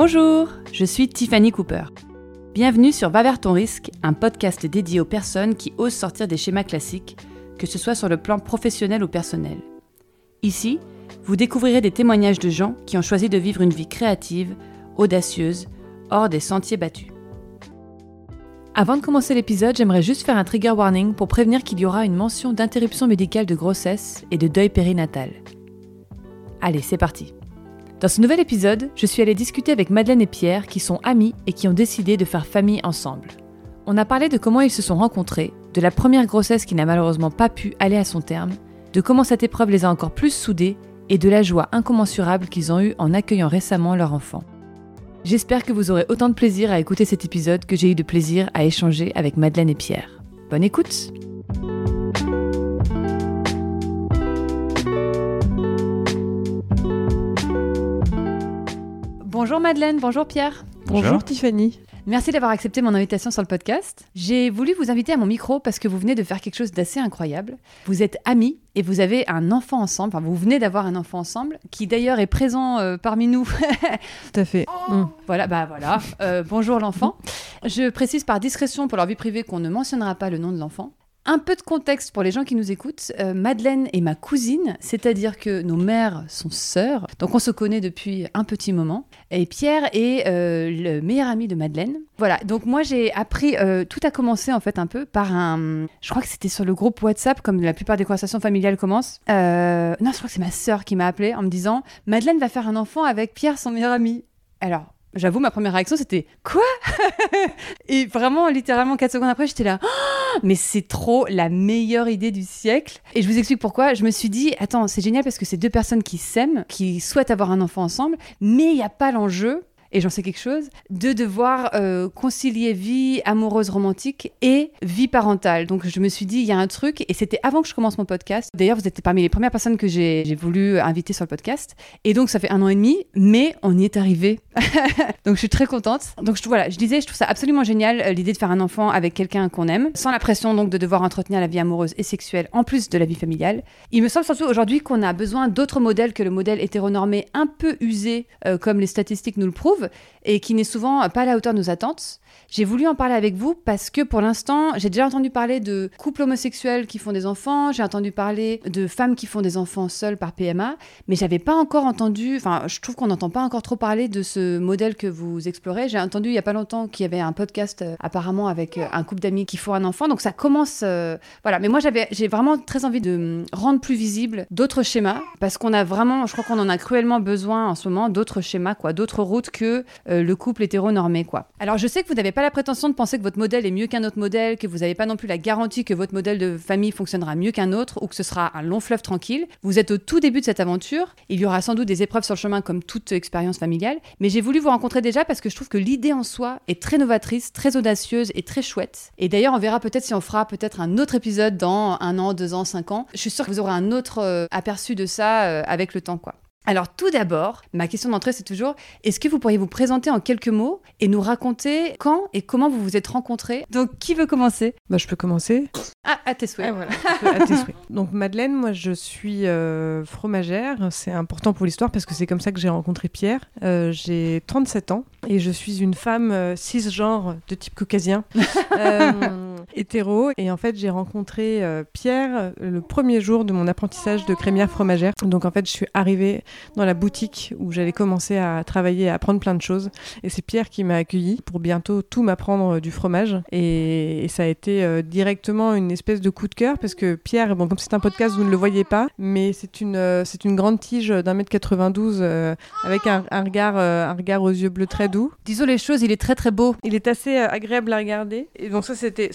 Bonjour, je suis Tiffany Cooper. Bienvenue sur Va vers ton risque, un podcast dédié aux personnes qui osent sortir des schémas classiques, que ce soit sur le plan professionnel ou personnel. Ici, vous découvrirez des témoignages de gens qui ont choisi de vivre une vie créative, audacieuse, hors des sentiers battus. Avant de commencer l'épisode, j'aimerais juste faire un trigger warning pour prévenir qu'il y aura une mention d'interruption médicale de grossesse et de deuil périnatal. Allez, c'est parti. Dans ce nouvel épisode, je suis allée discuter avec Madeleine et Pierre qui sont amis et qui ont décidé de faire famille ensemble. On a parlé de comment ils se sont rencontrés, de la première grossesse qui n'a malheureusement pas pu aller à son terme, de comment cette épreuve les a encore plus soudés et de la joie incommensurable qu'ils ont eue en accueillant récemment leur enfant. J'espère que vous aurez autant de plaisir à écouter cet épisode que j'ai eu de plaisir à échanger avec Madeleine et Pierre. Bonne écoute Bonjour Madeleine, bonjour Pierre. Bonjour, Tiffany. Merci d'avoir accepté mon invitation sur le podcast. J'ai voulu vous inviter à mon micro parce que vous venez de faire quelque chose d'assez incroyable. Vous êtes amis et vous avez un enfant ensemble, enfin vous venez d'avoir un enfant ensemble, qui d'ailleurs est présent euh, parmi nous. Tout à fait. Mm. Voilà, bah voilà. Euh, bonjour l'enfant. Je précise par discrétion pour leur vie privée qu'on ne mentionnera pas le nom de l'enfant. Un peu de contexte pour les gens qui nous écoutent. Euh, Madeleine est ma cousine, c'est-à-dire que nos mères sont sœurs, donc on se connaît depuis un petit moment. Et Pierre est euh, le meilleur ami de Madeleine. Voilà, donc moi j'ai appris, euh, tout a commencé en fait un peu par un, je crois que c'était sur le groupe WhatsApp, comme la plupart des conversations familiales commencent. non, je crois que c'est ma sœur qui m'a appelé en me disant, Madeleine va faire un enfant avec Pierre, son meilleur ami. Alors, J'avoue, ma première réaction, c'était Quoi? Et vraiment, littéralement, 4 secondes après, j'étais là Mais c'est trop la meilleure idée du siècle. Et je vous explique pourquoi. Je me suis dit Attends, c'est génial parce que c'est deux personnes qui s'aiment, qui souhaitent avoir un enfant ensemble, mais il n'y a pas l'enjeu et j'en sais quelque chose, de devoir euh, concilier vie amoureuse romantique et vie parentale. Donc je me suis dit, il y a un truc, et c'était avant que je commence mon podcast. D'ailleurs, vous êtes parmi les premières personnes que j'ai voulu inviter sur le podcast. Et donc ça fait un an et demi, mais on y est arrivé. donc je suis très contente. Donc voilà, je disais, je trouve ça absolument génial euh, l'idée de faire un enfant avec quelqu'un qu'on aime, sans la pression donc de devoir entretenir la vie amoureuse et sexuelle en plus de la vie familiale. Il me semble surtout aujourd'hui qu'on a besoin d'autres modèles que le modèle hétéronormé un peu usé, euh, comme les statistiques nous le prouvent et qui n'est souvent pas à la hauteur de nos attentes. J'ai voulu en parler avec vous parce que pour l'instant, j'ai déjà entendu parler de couples homosexuels qui font des enfants, j'ai entendu parler de femmes qui font des enfants seules par PMA, mais j'avais pas encore entendu, enfin, je trouve qu'on n'entend pas encore trop parler de ce modèle que vous explorez. J'ai entendu il y a pas longtemps qu'il y avait un podcast euh, apparemment avec euh, un couple d'amis qui font un enfant, donc ça commence, euh, voilà. Mais moi, j'avais, j'ai vraiment très envie de rendre plus visible d'autres schémas parce qu'on a vraiment, je crois qu'on en a cruellement besoin en ce moment, d'autres schémas, quoi, d'autres routes que le couple hétéronormé, quoi. Alors, je sais que vous n'avez pas la prétention de penser que votre modèle est mieux qu'un autre modèle, que vous n'avez pas non plus la garantie que votre modèle de famille fonctionnera mieux qu'un autre ou que ce sera un long fleuve tranquille. Vous êtes au tout début de cette aventure. Il y aura sans doute des épreuves sur le chemin comme toute expérience familiale. Mais j'ai voulu vous rencontrer déjà parce que je trouve que l'idée en soi est très novatrice, très audacieuse et très chouette. Et d'ailleurs, on verra peut-être si on fera peut-être un autre épisode dans un an, deux ans, cinq ans. Je suis sûre que vous aurez un autre euh, aperçu de ça euh, avec le temps, quoi. Alors tout d'abord, ma question d'entrée c'est toujours, est-ce que vous pourriez vous présenter en quelques mots et nous raconter quand et comment vous vous êtes rencontrés? Donc qui veut commencer? Bah je peux commencer. Ah, à tes souhaits. Ah, à tes souhaits. Donc Madeleine, moi je suis euh, fromagère, c'est important pour l'histoire parce que c'est comme ça que j'ai rencontré Pierre. Euh, j'ai 37 ans et je suis une femme euh, cisgenre de type caucasien. hétéro. Et en fait, j'ai rencontré euh, Pierre euh, le premier jour de mon apprentissage de crémière fromagère. Donc en fait, je suis arrivée dans la boutique où j'allais commencer à travailler, à apprendre plein de choses. Et c'est Pierre qui m'a accueilli pour bientôt tout m'apprendre euh, du fromage. Et, ça a été directement une espèce de coup de cœur parce que Pierre, bon, comme c'est un podcast, vous ne le voyez pas, mais c'est une, c'est une grande tige d'un mètre 92 avec un, regard, un regard aux yeux bleus très doux. Disons les choses, il est très très beau. Il est assez agréable à regarder. Et donc ça, c'était,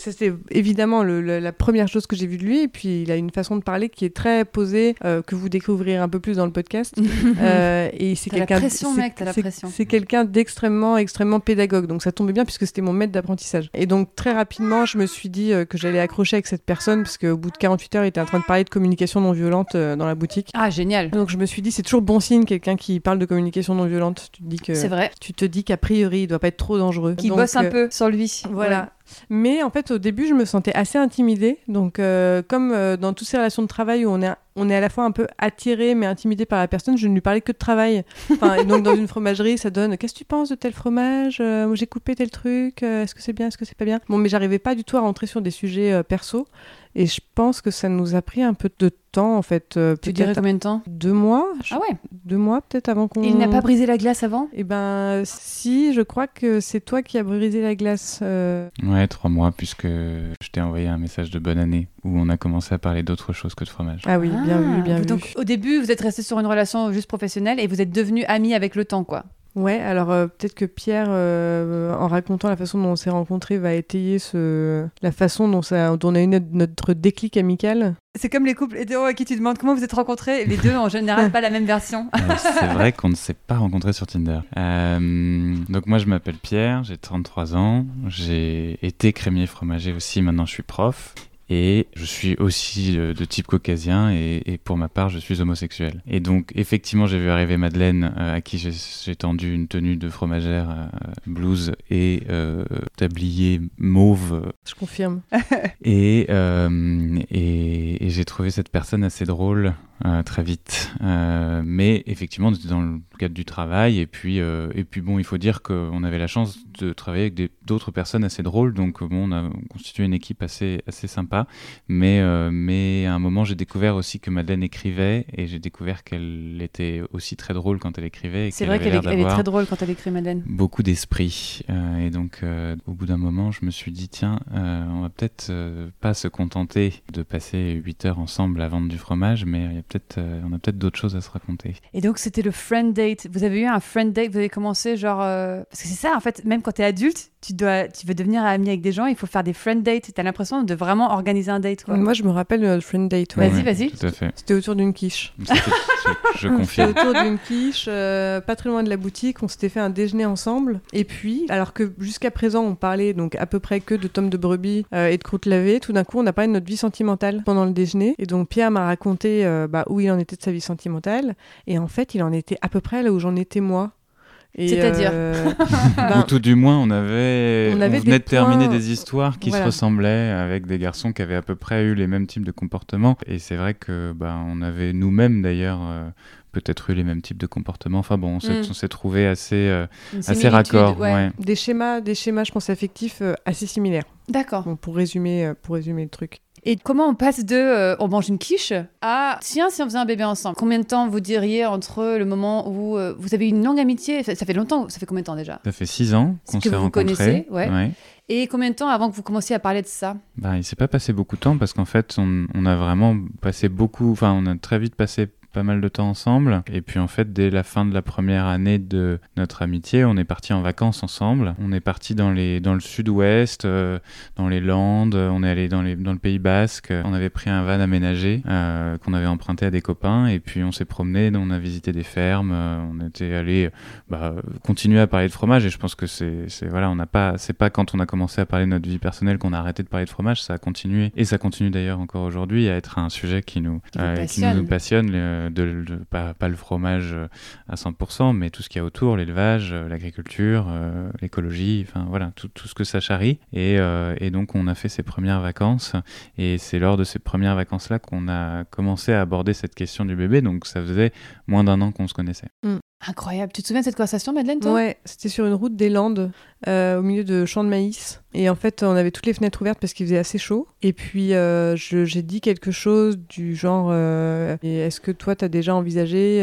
évidemment la première chose que j'ai vue de lui. Et puis, il a une façon de parler qui est très posée, euh, que vous découvrirez un peu plus dans le podcast. euh, et c'est quelqu'un. pression, mec, t'as la pression. C'est quelqu'un d'extrêmement, extrêmement pédagogue. Donc, ça tombait bien puisque c'était mon maître d'apprentissage. Et donc, très rapidement, je me suis dit euh, que j'allais accrocher avec cette personne parce qu'au bout de 48 heures, il était en train de parler de communication non violente euh, dans la boutique. Ah, génial. Donc, je me suis dit, c'est toujours bon signe, quelqu'un qui parle de communication non violente. Tu te dis que. C'est vrai. Tu te dis qu'a priori, il doit pas être trop dangereux. Qui bosse un peu sur lui. Voilà. Mais en fait, au début, je me sentais assez intimidée. Donc, euh, comme euh, dans toutes ces relations de travail où on est on est à la fois un peu attiré mais intimidé par la personne. Je ne lui parlais que de travail. Enfin, et donc dans une fromagerie, ça donne qu'est-ce que tu penses de tel fromage? Euh, J'ai coupé tel truc. euh, Est-ce que c'est bien Est-ce que c'est pas bien? Bon, mais j'arrivais pas du tout à rentrer sur des sujets euh, perso. Et je pense que ça nous a pris un peu de temps en fait. euh, Tu dirais combien de temps deux mois. je- Ah ouais Deux mois peut-être avant qu'on. Il n'a pas brisé la glace avant? Eh ben, si, je crois que c'est toi qui as brisé la glace. euh, Ouais, trois mois, puisque je t'ai envoyé un message de bonne année où on a commencé à parler d'autre chose que de fromage. Ah oui, bien Ah, vu, bien vu. Donc au début, vous êtes resté sur une relation juste professionnelle et vous êtes devenus amis avec le temps, quoi. Ouais, alors euh, peut-être que Pierre, euh, en racontant la façon dont on s'est rencontrés, va étayer ce... la façon dont, ça... dont on a eu notre, notre déclic amical. C'est comme les couples hétéros à qui tu demandes comment vous êtes rencontrés. Les deux, en général, pas la même version. Euh, c'est vrai qu'on ne s'est pas rencontrés sur Tinder. Euh, donc moi je m'appelle Pierre, j'ai 33 ans, j'ai été crémier fromager aussi, maintenant je suis prof. Et je suis aussi euh, de type caucasien et, et pour ma part je suis homosexuel. Et donc effectivement j'ai vu arriver Madeleine euh, à qui j'ai- tendu une tenue de fromagère euh, blouse et euh, tablier mauve Je confirme. et, et, et j'ai trouvé cette personne assez drôle très vite. Euh, mais effectivement, on était dans le cadre du travail. Et puis, euh, et puis bon, il faut dire qu'on avait la chance de travailler avec d'autres personnes assez drôles. Donc, bon, on a constitué une équipe assez, assez sympa. Mais, euh, mais à un moment, j'ai découvert aussi que Madeleine écrivait. Et j'ai découvert qu'elle était aussi très drôle quand elle écrivait. C'est vrai qu'elle est, très drôle quand elle écrit Madeleine. beaucoup d'esprit. Euh, et donc, euh, au bout d'un moment, je me suis dit, tiens, euh, on va peut-être euh, pas se contenter de passer 8 heures ensemble à vendre du fromage, mais peut-être, euh, on a peut-être d'autres choses à se raconter. Et donc c'était le friend date. Vous avez eu un friend date, vous avez commencé genre... euh, Parce que c'est ça en fait, même quand t'es adulte, tu, dois, tu veux devenir ami avec des gens, il faut faire des friend dates. T'as l'impression de vraiment organiser un date. Quoi. Moi, je me rappelle de notre friend date. ouais. Vas-y, vas-y. Tout à fait. C'était autour d'une quiche. C'était- je, je C'était confirme. autour d'une quiche, euh, pas très loin de la boutique. On s'était fait un déjeuner ensemble. Et puis, alors que jusqu'à présent, on parlait donc à peu près que de tomes de brebis euh, et de croûtes lavées, tout d'un coup, on a parlé de notre vie sentimentale pendant le déjeuner. Et donc, Pierre m'a raconté euh, bah, où il en était de sa vie sentimentale. Et en fait, il en était à peu près là où j'en étais moi. C'est-à-dire euh, Ou ben, tout du moins, on avait, On on, avait venait des de terminer points- des histoires qui Voilà. se ressemblaient avec des garçons qui avaient à peu près eu les mêmes types de comportements. Et c'est vrai que, bah, on avait nous-mêmes d'ailleurs. euh, peut-être eu les mêmes types de comportements. Enfin bon, on s'est Mm. on s'est trouvé assez, euh, assez raccord. ouais. ouais. des schémas, des schémas, je pense, affectifs euh, assez similaires. D'accord. Bon, pour résumer, pour résumer le truc. Et comment on passe de euh, on mange une quiche à tiens si on faisait un bébé ensemble. Combien de temps vous diriez entre le moment où euh, vous avez une longue amitié? Ça, ça fait longtemps, ça fait combien de temps déjà? Ça fait six ans qu'on s'est vous rencontrés. connaissez, ouais. Et combien de temps avant que vous commenciez à parler de ça? Bah, il s'est pas passé beaucoup de temps parce qu'en fait, on, on a vraiment passé beaucoup, enfin, on a très vite passé pas mal de temps ensemble. Et puis en fait, dès la fin de la première année de notre amitié, on est parti en vacances ensemble. On est parti dans les dans le sud-ouest, euh, dans les Landes. On est allé dans les dans le Pays Basque. On avait pris un van aménagé euh, qu'on avait emprunté à des copains. Et puis on s'est promené. On a visité des fermes. euh, on était allé bah, continuer à parler de fromage. Et je pense que c'est voilà, on n'a pas c'est pas quand on a commencé à parler de notre vie personnelle qu'on a arrêté de parler de fromage. Ça a continué et ça continue d'ailleurs encore aujourd'hui à être un sujet qui nous Qui nous passionne. De, pas, le fromage euh, à 100%, mais tout ce qu'il y a autour, l'élevage, euh, l'agriculture, euh, l'écologie, enfin voilà, tout, ce que ça charrie. Et, donc on a fait ces premières vacances, et c'est lors de ces premières vacances-là qu'on a commencé à aborder cette question du bébé, donc ça faisait moins d'un an qu'on se connaissait. Incroyable. Tu te souviens de cette conversation, Madeleine, toi? Ouais, c'était sur une route des Landes, euh, au milieu de champs de maïs. Et en fait, on avait toutes les fenêtres ouvertes parce qu'il faisait assez chaud. Et puis, euh, j'ai dit quelque chose du genre euh, Est-ce que toi, tu as déjà envisagé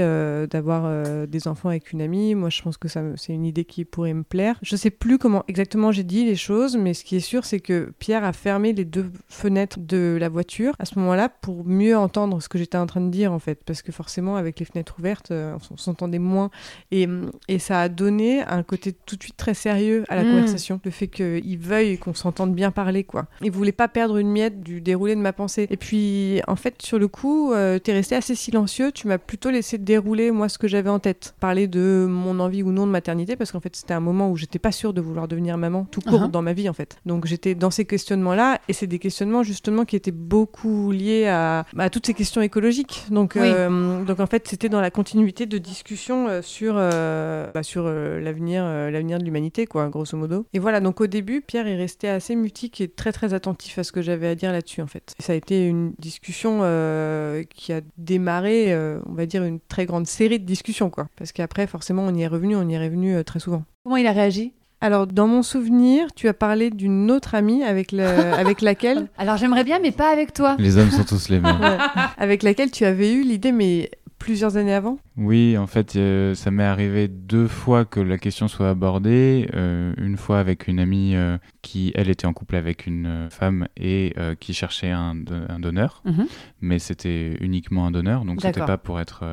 d'avoir des enfants avec une amie? Moi, je pense que c'est une idée qui pourrait me plaire. Je sais plus comment exactement j'ai dit les choses, mais ce qui est sûr, c'est que Pierre a fermé les deux fenêtres de la voiture à ce moment-là pour mieux entendre ce que j'étais en train de dire, en fait. Parce que forcément, avec les fenêtres ouvertes, on s'entendait moins et, et ça a donné un côté tout de suite très sérieux à la Mm. conversation. Le fait qu'il veuille qu'on s'entende bien parler, quoi. Il voulait pas perdre une miette du déroulé de ma pensée. Et puis, en fait, sur le coup, euh, t'es resté assez silencieux. Tu m'as plutôt laissé dérouler, moi, ce que j'avais en tête. Parler de mon envie ou non de maternité, parce qu'en fait, c'était un moment où j'étais pas sûre de vouloir devenir maman, tout court Uh-huh. dans ma vie, en fait. Donc, j'étais dans ces questionnements-là, et c'est des questionnements, justement, qui étaient beaucoup liés à, à toutes ces questions écologiques. Donc, Oui. euh, donc en fait, c'était dans la continuité de discussions euh, sur, bah, sur l'avenir, l'avenir de l'humanité, quoi, grosso modo. Et voilà, donc au début, Pierre est resté assez mutique et très très attentif à ce que j'avais à dire là-dessus, en fait. Ça a été une discussion qui a démarré, on va dire, une très grande série de discussions, quoi. Parce qu'après, forcément, on y est revenu, on y est revenu très souvent. Comment il a réagi? Alors, dans mon souvenir, tu as parlé d'une autre amie avec, le, avec laquelle. Alors, j'aimerais bien, mais pas avec toi. Les hommes sont tous les mêmes. Avec laquelle tu avais eu l'idée, mais plusieurs années avant? Oui, en fait, euh, ça m'est arrivé deux fois que la question soit abordée. Euh, une fois avec une amie euh, qui, elle, était en couple avec une femme et qui cherchait un, donneur, mhm. Mais c'était uniquement un donneur, donc c'était pas pour être.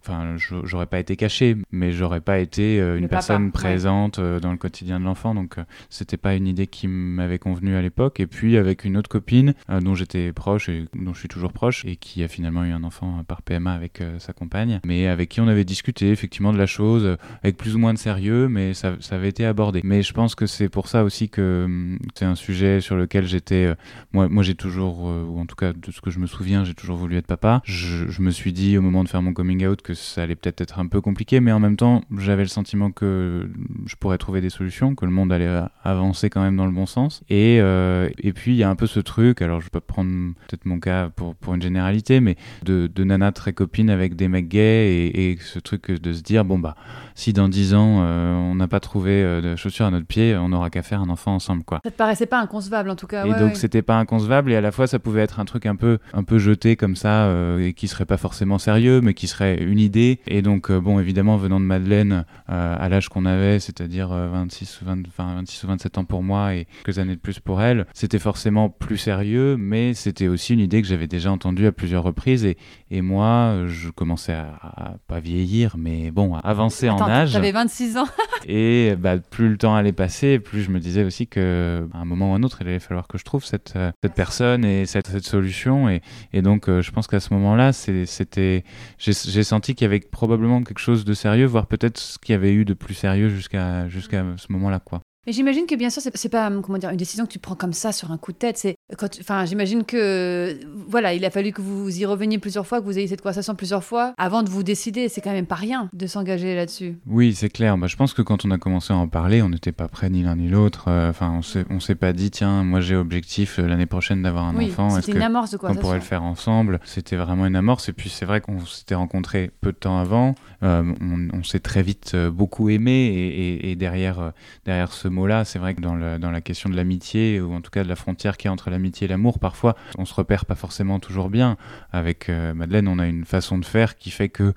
Enfin, j'aurais pas été caché, mais j'aurais pas été une personne présente dans le quotidien de l'enfant, donc c'était pas une idée qui m'avait convenu à l'époque. Et puis avec une autre copine dont j'étais proche et dont je suis toujours proche et qui a finalement eu un enfant par PMA avec sa compagne, mais avec qui on avait discuté effectivement de la chose, euh, avec plus ou moins de sérieux, mais ça, ça avait été abordé. Mais je pense que c'est pour ça aussi que hum, c'est un sujet sur lequel j'étais. Euh, moi, moi j'ai toujours, euh, ou en tout cas de ce que je me souviens, j'ai toujours voulu être papa. Je, je, me suis dit au moment de faire mon coming out que ça allait peut-être être un peu compliqué, mais en même temps, j'avais le sentiment que je pourrais trouver des solutions, que le monde allait avancer quand même dans le bon sens. Et, et puis il y a un peu ce truc, alors je peux prendre peut-être mon cas pour, pour une généralité, mais de, de nana très copine avec des mecs gays et, ce truc de se dire bon bah si dans 10 ans euh, on n'a pas trouvé euh, de chaussures à notre pied, on n'aura qu'à faire un enfant ensemble quoi. Ça te paraissait pas inconcevable en tout cas. Et donc c'était pas inconcevable et à la fois ça pouvait être un truc un peu un peu jeté comme ça euh, et qui serait pas forcément sérieux mais qui serait une idée et donc bon évidemment venant de Madeleine à l'âge qu'on avait, c'est-à-dire 26 ou 26 ou 27 ans pour moi et quelques années de plus pour elle, c'était forcément plus sérieux mais c'était aussi une idée que j'avais déjà entendue à plusieurs reprises et, et moi je commençais commençais à, pas vieillir, mais bon, à avancer en âge. J'avais 26 ans. et bah, plus le temps allait passer, plus je me disais aussi que à un moment ou un autre, il allait falloir que je trouve cette, euh, cette personne et cette, cette solution. Et, et donc, euh, je pense qu'à ce moment-là, c'était, j'ai senti qu'il y avait probablement quelque chose de sérieux, voire peut-être ce qu'il y avait eu de plus sérieux jusqu'à jusqu'à ce moment-là, quoi. Mais j'imagine que bien sûr, c'est pas comment dire une décision que tu prends comme ça sur un coup de tête. C'est quand, enfin, j'imagine que voilà, il a fallu que vous y reveniez plusieurs fois, que vous ayez cette conversation plusieurs fois avant de vous décider. C'est quand même pas rien de s'engager là-dessus. Oui, c'est clair. Bah, je pense que quand on a commencé à en parler, on n'était pas prêts ni l'un ni l'autre. Euh, enfin, on s'est pas dit tiens, moi j'ai objectif euh, l'année prochaine d'avoir un enfant. C'était une amorce de quoi On pourrait le faire ensemble? C'était vraiment une amorce. Et puis c'est vrai qu'on s'était rencontrés peu de temps avant. Euh, on, s'est très vite beaucoup aimé et, derrière derrière ce mot-là, c'est vrai que dans, dans la question de l'amitié, ou en tout cas de la frontière qui est entre l'amitié et l'amour, parfois on se repère pas forcément toujours bien. Avec euh, Madeleine, on a une façon de faire qui fait que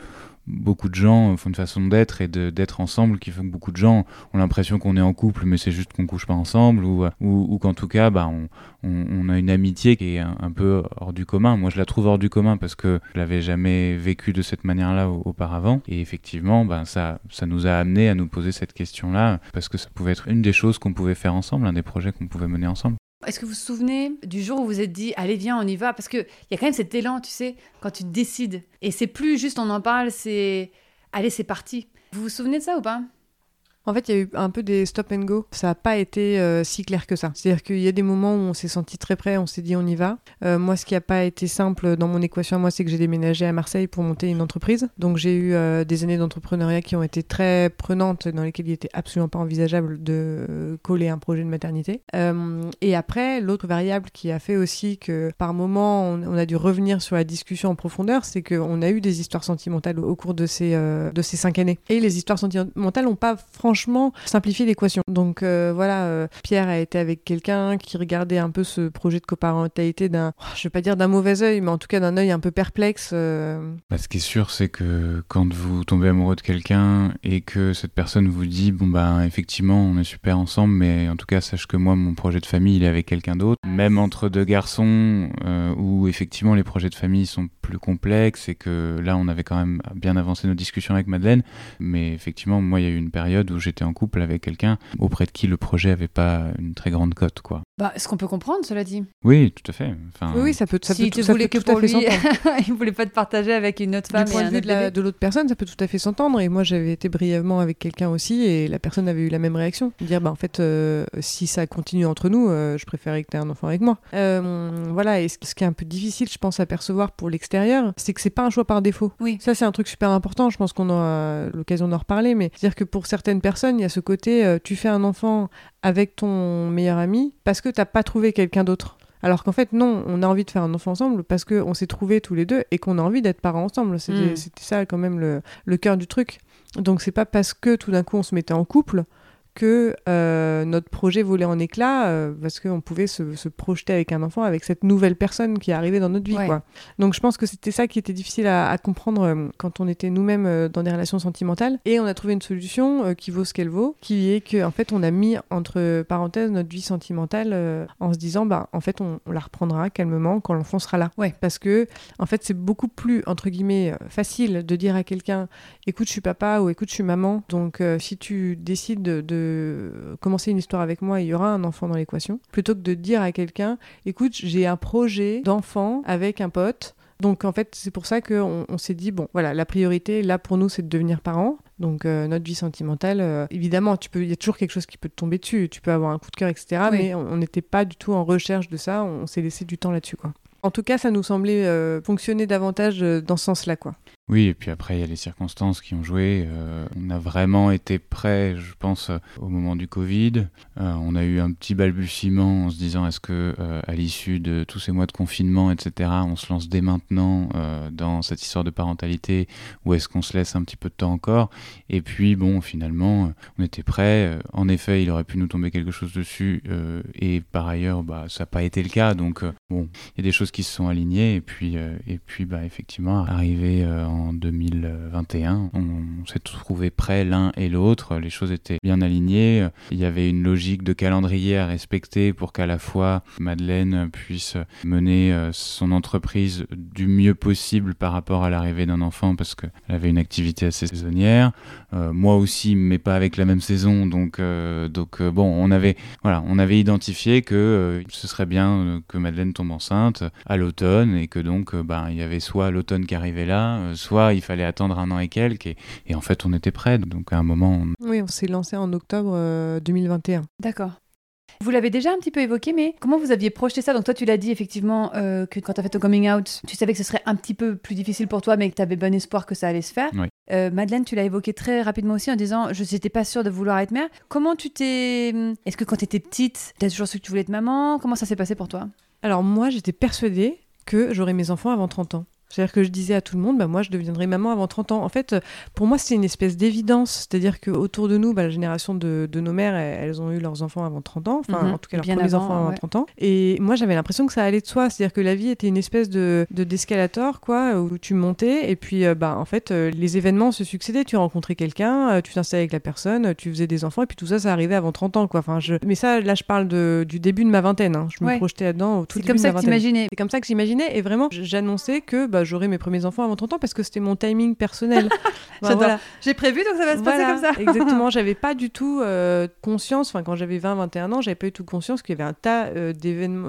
beaucoup de gens font une façon d'être et d'être ensemble qui fait que beaucoup de gens ont l'impression qu'on est en couple mais c'est juste qu'on couche pas ensemble ou, ou, qu'en tout cas bah, on, on, a une amitié qui est un, peu hors du commun. Moi je la trouve hors du commun parce que je l'avais jamais vécu de cette manière-là auparavant et effectivement bah, ça, ça nous a amené à nous poser cette question-là parce que ça pouvait être une des choses qu'on pouvait faire ensemble, un des projets qu'on pouvait mener ensemble. Est-ce que vous vous souvenez du jour où vous êtes dit, allez, viens, on y va? Parce qu'il y a quand même cet élan, tu sais, quand tu décides. Et c'est plus juste on en parle, c'est, allez, c'est parti. Vous vous souvenez de ça ou pas? En fait, il y a eu un peu des stop and go. Ça n'a pas été euh, si clair que ça. C'est-à-dire qu'il y a des moments où on s'est senti très près, on s'est dit on y va. Euh, moi, ce qui n'a pas été simple dans mon équation, moi, c'est que j'ai déménagé à Marseille pour monter une entreprise. Donc, j'ai eu euh, des années d'entrepreneuriat qui ont été très prenantes, dans lesquelles il n'était absolument pas envisageable de coller un projet de maternité. et après, l'autre variable qui a fait aussi que par moment, on, a dû revenir sur la discussion en profondeur, c'est qu'on a eu des histoires sentimentales au cours de ces, de ces cinq années. Et les histoires sentimentales n'ont pas franchement franchement simplifier l'équation. Donc euh, voilà, euh, Pierre a été avec quelqu'un qui regardait un peu ce projet de coparentalité d'un, je vais pas dire d'un mauvais œil, mais en tout cas d'un œil un peu perplexe. Euh. Bah, ce qui est sûr, c'est que quand vous tombez amoureux de quelqu'un et que cette personne vous dit, bon bah effectivement, on est super ensemble, mais en tout cas, sache que moi, mon projet de famille, il est avec quelqu'un d'autre. Même entre deux garçons, où effectivement les projets de famille sont plus complexes et que là, on avait quand même bien avancé nos discussions avec Madeleine, mais effectivement, moi, il y a eu une période où j'étais en couple avec quelqu'un auprès de qui le projet avait pas une très grande cote, quoi. Bah, ce qu'on peut comprendre, cela dit. Oui, tout à fait. Enfin, Oui, oui, ça peut, ça si peut, tu ça voulais peut que tout à fait s'entendre. il voulait pas te partager avec une autre femme. du point et de vue de la- de l'autre personne, ça peut tout à fait s'entendre. Et moi, j'avais été brièvement avec quelqu'un aussi, et la personne avait eu la même réaction. Dire, bah, en fait, euh, si ça continue entre nous, euh, je préférais que tu aies un enfant avec moi. Euh, voilà, et ce ce qui est un peu difficile, je pense, à percevoir pour l'extérieur, c'est que c'est pas un choix par défaut. Oui. Ça, c'est un truc super important. Je pense qu'on aura l'occasion d'en reparler. Mais c'est-à-dire que pour certaines personnes, il y a ce côté, euh, tu fais un enfant avec ton meilleur ami parce que t'as pas trouvé quelqu'un d'autre. Alors qu'en fait, non, on a envie de faire un enfant ensemble parce qu'on s'est trouvés tous les deux et qu'on a envie d'être parents ensemble. C'était Mm. c'était ça quand même le, le cœur du truc. Donc c'est pas parce que tout d'un coup on se mettait en couple que euh, notre projet volait en éclats euh, parce qu'on pouvait se, se projeter avec un enfant, avec cette nouvelle personne qui est arrivée dans notre vie. Ouais. Quoi. Donc je pense que c'était ça qui était difficile à, à comprendre euh, quand on était nous-mêmes dans des relations sentimentales. Et on a trouvé une solution qui vaut ce qu'elle vaut, qui est que en fait on a mis entre parenthèses notre vie sentimentale en se disant bah en fait on, on la reprendra calmement quand l'enfant sera là. Ouais. Parce que en fait c'est beaucoup plus entre guillemets facile de dire à quelqu'un écoute je suis papa ou écoute je suis maman donc si tu décides de, de commencer une histoire avec moi il y aura un enfant dans l'équation plutôt que de dire à quelqu'un écoute j'ai un projet d'enfant avec un pote donc en fait, c'est pour ça qu'on on s'est dit, bon, voilà, la priorité là pour nous, c'est de devenir parents. Donc euh, notre vie sentimentale, euh, évidemment, tu peux, il y a toujours quelque chose qui peut te tomber dessus. Tu peux avoir un coup de cœur, etc. Oui. Mais on on n'était pas du tout en recherche de ça. On, s'est laissé du temps là-dessus, quoi. En tout cas, ça nous semblait euh, fonctionner davantage euh, dans ce sens-là, quoi. Oui, et puis après, il y a les circonstances qui ont joué. Euh, on a vraiment été prêts, je pense, au moment du Covid. On a eu un petit balbutiement en se disant est-ce que, à l'issue de tous ces mois de confinement, etc., on se lance dès maintenant dans cette histoire de parentalité ou est-ce qu'on se laisse un petit peu de temps encore? Et puis, bon, finalement, on était prêts. Euh, En effet, il aurait pu nous tomber quelque chose dessus et par ailleurs, bah, ça n'a pas été le cas. Donc, bon, il y a des choses qui se sont alignées et puis, euh, et puis bah, effectivement, arrivé euh, en 2021, on, on s'est trouvé prêts l'un et l'autre, les choses étaient bien alignées, il y avait une logique de calendrier à respecter pour qu'à la fois Madeleine puisse mener euh, son entreprise du mieux possible par rapport à l'arrivée d'un enfant parce qu'elle avait une activité assez saisonnière, Euh, moi aussi mais pas avec la même saison donc, euh, donc euh, bon on avait voilà, on avait identifié que euh, ce serait bien euh, que Madeleine tombe enceinte à l'automne et que donc euh, ben, il y avait soit l'automne qui arrivait là, euh, soit il fallait attendre un an et quelques et, et en fait on était prêts. Donc à un moment, on- Oui, on s'est lancé en octobre euh, 2021. D'accord. Vous l'avez déjà un petit peu évoqué, mais comment vous aviez projeté ça? Donc toi, tu l'as dit effectivement euh, que quand tu as fait ton coming out, tu savais que ce serait un petit peu plus difficile pour toi, mais que tu avais bon espoir que ça allait se faire. Oui. Euh, Madeleine, tu l'as évoqué très rapidement aussi en disant je n'étais pas sûre de vouloir être mère. Comment tu t'es... Est-ce que quand tu étais petite, tu as toujours su que tu voulais être maman? Comment ça s'est passé pour toi? Alors moi, j'étais persuadée que j'aurais mes enfants avant 30 ans. C'est-à-dire que je disais à tout le monde, bah, moi je deviendrai maman avant 30 ans. En fait, pour moi, c'était une espèce d'évidence. C'est-à-dire qu'autour de nous, bah, la génération de, de nos mères, elles, ont eu leurs enfants avant 30 ans. Enfin, Mhm. en tout cas, leurs Bien premiers avant, enfants avant ouais. 30 ans. Et moi, j'avais l'impression que ça allait de soi. C'est-à-dire que la vie était une espèce de de- d'escalator, quoi, où tu montais. Et puis, euh, bah, en fait, euh, les événements se succédaient. Tu rencontrais quelqu'un, euh, tu t'installais avec la personne, tu faisais des enfants. Et puis tout ça, ça arrivait avant 30 ans, quoi. Enfin, je... Mais ça, là, je parle de, du début de ma vingtaine. hein. Je me projetais là-dedans au tout C'est début comme ça ma que vingtaine. t'imaginais. C'est comme ça que j'imaginais et vraiment j'annonçais que bah, j'aurais mes premiers enfants avant 30 ans parce que c'était mon timing personnel. Voilà. J'ai prévu, donc ça va se passer Voilà, comme ça. exactement, j'avais pas du tout euh, conscience, enfin quand j'avais 20-21 ans, j'avais pas du tout conscience qu'il y avait un tas euh,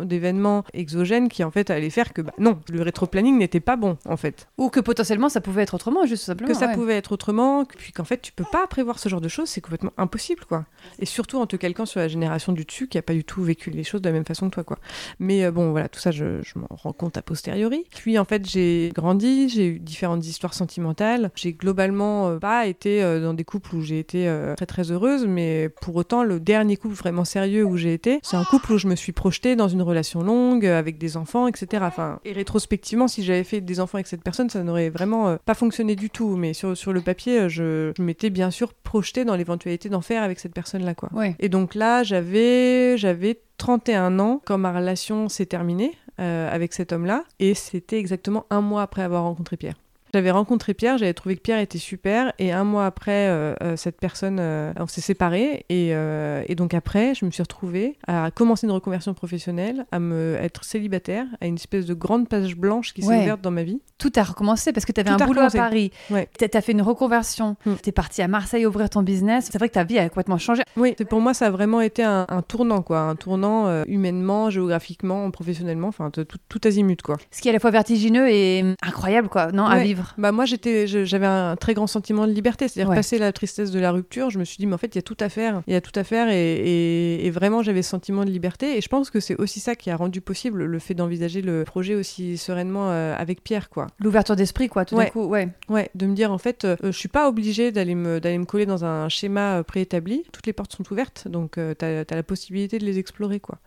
d'événements exogènes qui en fait allaient faire que bah, non, le rétro-planning n'était pas bon en fait. Ou que potentiellement ça pouvait être autrement, juste simplement. Que ça ouais. pouvait être autrement, que- puis qu'en fait tu peux pas prévoir ce genre de choses, c'est complètement impossible quoi. Et surtout en te calquant sur la génération du dessus qui a pas du tout vécu les choses de la même façon que toi quoi. Mais euh, bon voilà, tout ça je, je m'en rends compte a posteriori. Puis en fait j'ai grandi, j'ai eu différentes histoires sentimentales. J'ai globalement euh, pas été euh, dans des couples où j'ai été euh, très très heureuse, mais pour autant le dernier couple vraiment sérieux où j'ai été, c'est un couple où je me suis projetée dans une relation longue avec des enfants, etc. Enfin, et rétrospectivement, si j'avais fait des enfants avec cette personne, ça n'aurait vraiment pas fonctionné du tout. Mais sur, sur le papier, je, je m'étais bien sûr projetée dans l'éventualité d'en faire avec cette personne-là, quoi. Ouais. Et donc là, j'avais j'avais 31 ans quand ma relation s'est terminée euh, avec cet homme-là, et c'était exactement un mois après avoir rencontré Pierre. J'avais rencontré Pierre, j'avais trouvé que Pierre était super, et un mois après, euh, euh, cette personne, euh, on s'est séparés, et, euh, et donc après, je me suis retrouvée à commencer une reconversion professionnelle, à me être célibataire, à une espèce de grande page blanche qui s'est Ouais. ouverte dans ma vie. Tout a recommencé parce que tu avais Tout un boulot à. Paris. Ouais. Tu as fait une reconversion. Mm. Tu es parti à Marseille ouvrir ton business. C'est vrai que ta vie a complètement changé. Oui, pour moi, ça a vraiment été un, un tournant, quoi, un tournant humainement, géographiquement, professionnellement, enfin tout, tout, azimut, quoi. Ce qui est à la fois vertigineux et hum, incroyable, quoi, non, à Ouais. Vivre. Bah moi j'étais j'avais un très grand sentiment de liberté c'est-à-dire Ouais. passer la tristesse de la rupture je me suis dit mais en fait il y a tout à faire il y a tout à faire et, et- et vraiment j'avais ce sentiment de liberté et je pense que c'est aussi ça qui a rendu possible le fait d'envisager le projet aussi sereinement euh, avec Pierre quoi L'ouverture d'esprit, quoi, tout d'un Ouais. coup. Ouais. ouais de me dire en fait euh, je suis pas obligée d'aller me d'aller me coller dans un schéma euh, préétabli toutes les portes sont ouvertes donc euh, t'as as la possibilité de les explorer quoi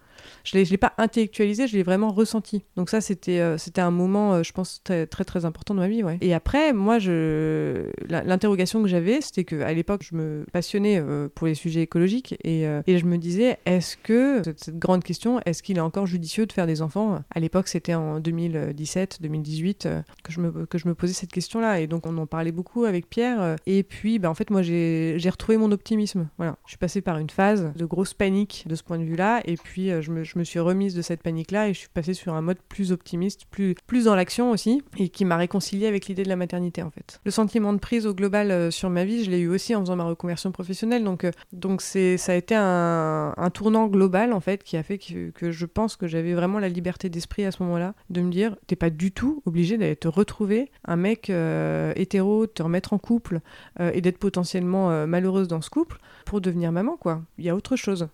je je l'ai pas intellectualisé je l'ai vraiment ressenti. Donc ça c'était euh, un moment euh, je pense très très important dans ma vie et après moi l'interrogation que j'avais c'était que à l'époque je me passionnais euh, pour les sujets écologiques et, je me disais est-ce que cette, grande question est-ce qu'il est encore judicieux de faire des enfants? À l'époque c'était en 2017 2018 euh, que je me que je me posais cette question là et donc on en parlait beaucoup avec Pierre et puis bah, en fait moi j'ai retrouvé mon optimisme. Voilà. Je suis passée par une phase de grosse panique de ce point de vue là et puis je me, suis remise de cette panique là et je suis passée sur un mode plus optimiste plus dans l'action aussi et qui m'a réconciliée avec l'idée de la maternité en fait. Le sentiment de prise au global euh, sur ma vie je l'ai eu aussi en faisant ma reconversion professionnelle. Donc euh, c'est ça a été un, tournant global en fait qui a fait que, je pense que j'avais vraiment la liberté d'esprit à ce moment-là de me dire t'es pas du tout obligé d'aller te retrouver un mec euh, hétéro te remettre en couple euh, et d'être potentiellement malheureuse dans ce couple pour devenir maman quoi. Il y a autre chose